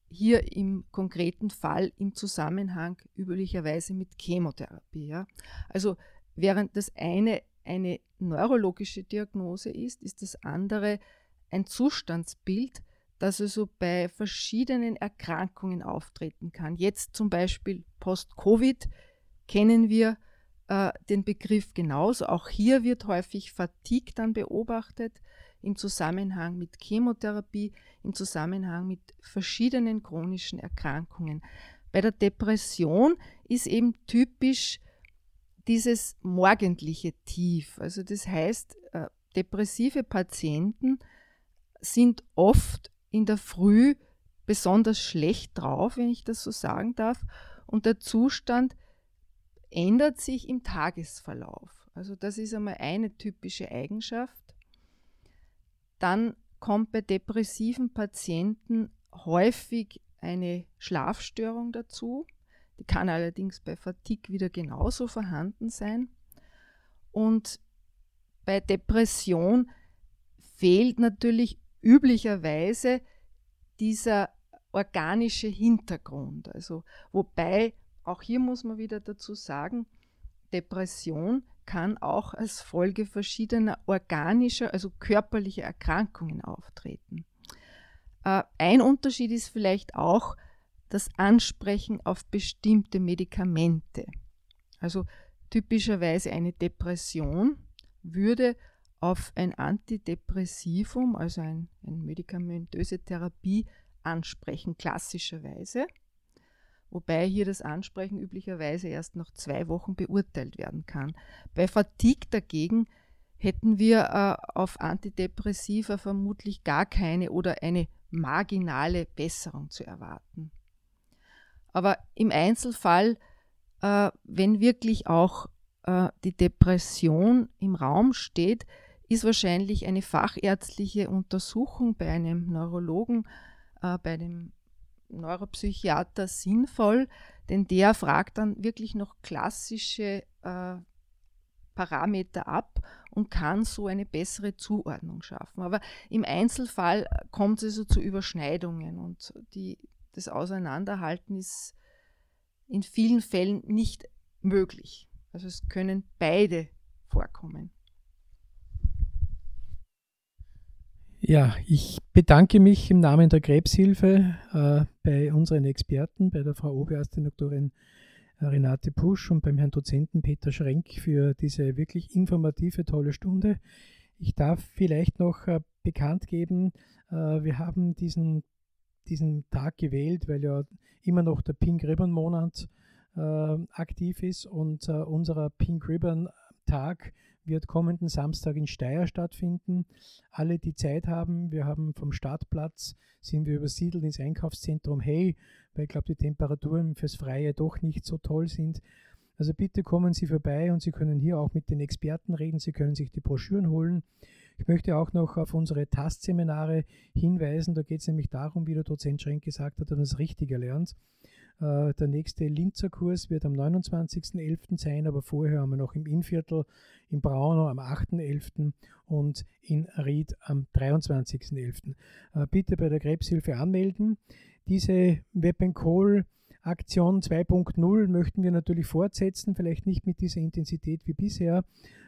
[SPEAKER 3] Hier im konkreten Fall im Zusammenhang üblicherweise mit Chemotherapie. Ja. Also während das eine eine neurologische Diagnose ist, ist das andere ein Zustandsbild, das also bei verschiedenen Erkrankungen auftreten kann. Jetzt zum Beispiel Post-Covid kennen wir äh, den Begriff genauso. Auch hier wird häufig Fatigue dann beobachtet im Zusammenhang mit Chemotherapie, im Zusammenhang mit verschiedenen chronischen Erkrankungen. Bei der Depression ist eben typisch dieses morgendliche Tief. Also das heißt, äh, depressive Patienten sind oft in der Früh besonders schlecht drauf, wenn ich das so sagen darf. Und der Zustand ändert sich im Tagesverlauf. Also das ist einmal eine typische Eigenschaft. Dann kommt bei depressiven Patienten häufig eine Schlafstörung dazu. Die kann allerdings bei Fatigue wieder genauso vorhanden sein. Und bei Depression fehlt natürlich üblicherweise dieser organische Hintergrund. Also, wobei, auch hier muss man wieder dazu sagen, Depression kann auch als Folge verschiedener organischer, also körperlicher Erkrankungen auftreten. Äh, ein Unterschied ist vielleicht auch das Ansprechen auf bestimmte Medikamente. Also typischerweise eine Depression würde auf ein Antidepressivum, also ein, eine medikamentöse Therapie, ansprechen, klassischerweise. Wobei hier das Ansprechen üblicherweise erst nach zwei Wochen beurteilt werden kann. Bei Fatigue dagegen hätten wir äh, auf Antidepressiva vermutlich gar keine oder eine marginale Besserung zu erwarten. Aber im Einzelfall, äh, wenn wirklich auch äh, die Depression im Raum steht, ist wahrscheinlich eine fachärztliche Untersuchung bei einem Neurologen, äh, bei dem Neuropsychiater sinnvoll, denn der fragt dann wirklich noch klassische äh, Parameter ab und kann so eine bessere Zuordnung schaffen. Aber im Einzelfall kommt es also zu Überschneidungen und die, das Auseinanderhalten ist in vielen Fällen nicht möglich. Also es können beide vorkommen.
[SPEAKER 1] Ja, ich bedanke mich im Namen der Krebshilfe äh, bei unseren Experten, bei der Frau Oberärztin Doktorin äh, Renate Pusch und beim Herrn Dozenten Peter Schrenk für diese wirklich informative, tolle Stunde. Ich darf vielleicht noch äh, bekannt geben, äh, wir haben diesen, diesen Tag gewählt, weil ja immer noch der Pink Ribbon Monat äh, aktiv ist und äh, unser Pink Ribbon Tag wird kommenden Samstag in Steyr stattfinden. Alle, die Zeit haben, wir haben vom Startplatz, sind wir übersiedelt ins Einkaufszentrum Hey, weil ich glaube, die Temperaturen fürs Freie doch nicht so toll sind. Also bitte kommen Sie vorbei und Sie können hier auch mit den Experten reden, Sie können sich die Broschüren holen. Ich möchte auch noch auf unsere Tastseminare hinweisen. Da geht es nämlich darum, wie der Dozent Schrenk gesagt hat, dass man es richtig erlernt. Äh, der nächste Linzer Kurs wird am 29.11. sein, aber vorher haben wir noch im Innviertel, in Braunau am 8.11. und in Ried am 23.11. Äh, bitte bei der Krebshilfe anmelden. Diese Web Call Aktion 2.0 möchten wir natürlich fortsetzen, vielleicht nicht mit dieser Intensität wie bisher.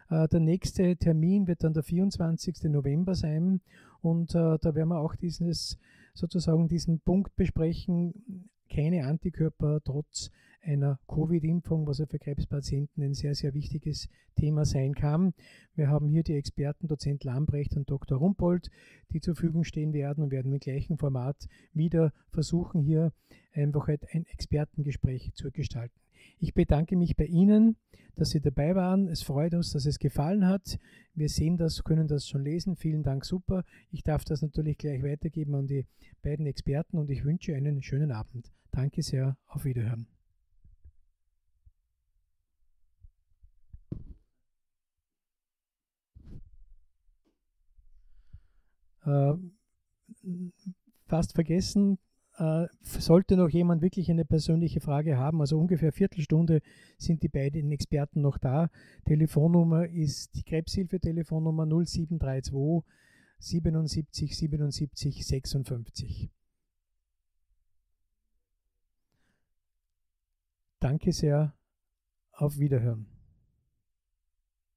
[SPEAKER 1] Äh, der nächste Termin wird dann der 24. November sein und da werden wir auch dieses sozusagen diesen Punkt besprechen, keine Antikörper trotz einer Covid-Impfung, was ja für Krebspatienten ein sehr, sehr wichtiges Thema sein kann. Wir haben hier die Experten Dozent Lambrecht und Dr. Rumpold, die zur Verfügung stehen werden und werden im gleichen Format wieder versuchen, hier einfach ein Expertengespräch zu gestalten. Ich bedanke mich bei Ihnen, dass Sie dabei waren. Es freut uns, dass es gefallen hat. Wir sehen das, können das schon lesen. Vielen Dank, super. Ich darf das natürlich gleich weitergeben an die beiden Experten und ich wünsche einen schönen Abend. Danke sehr. Auf Wiederhören. Äh, fast vergessen, äh, sollte noch jemand wirklich eine persönliche Frage haben, also ungefähr Viertelstunde sind die beiden Experten noch da. Telefonnummer ist die Krebshilfe-Telefonnummer 0732 77 77 56. Danke sehr. Auf Wiederhören.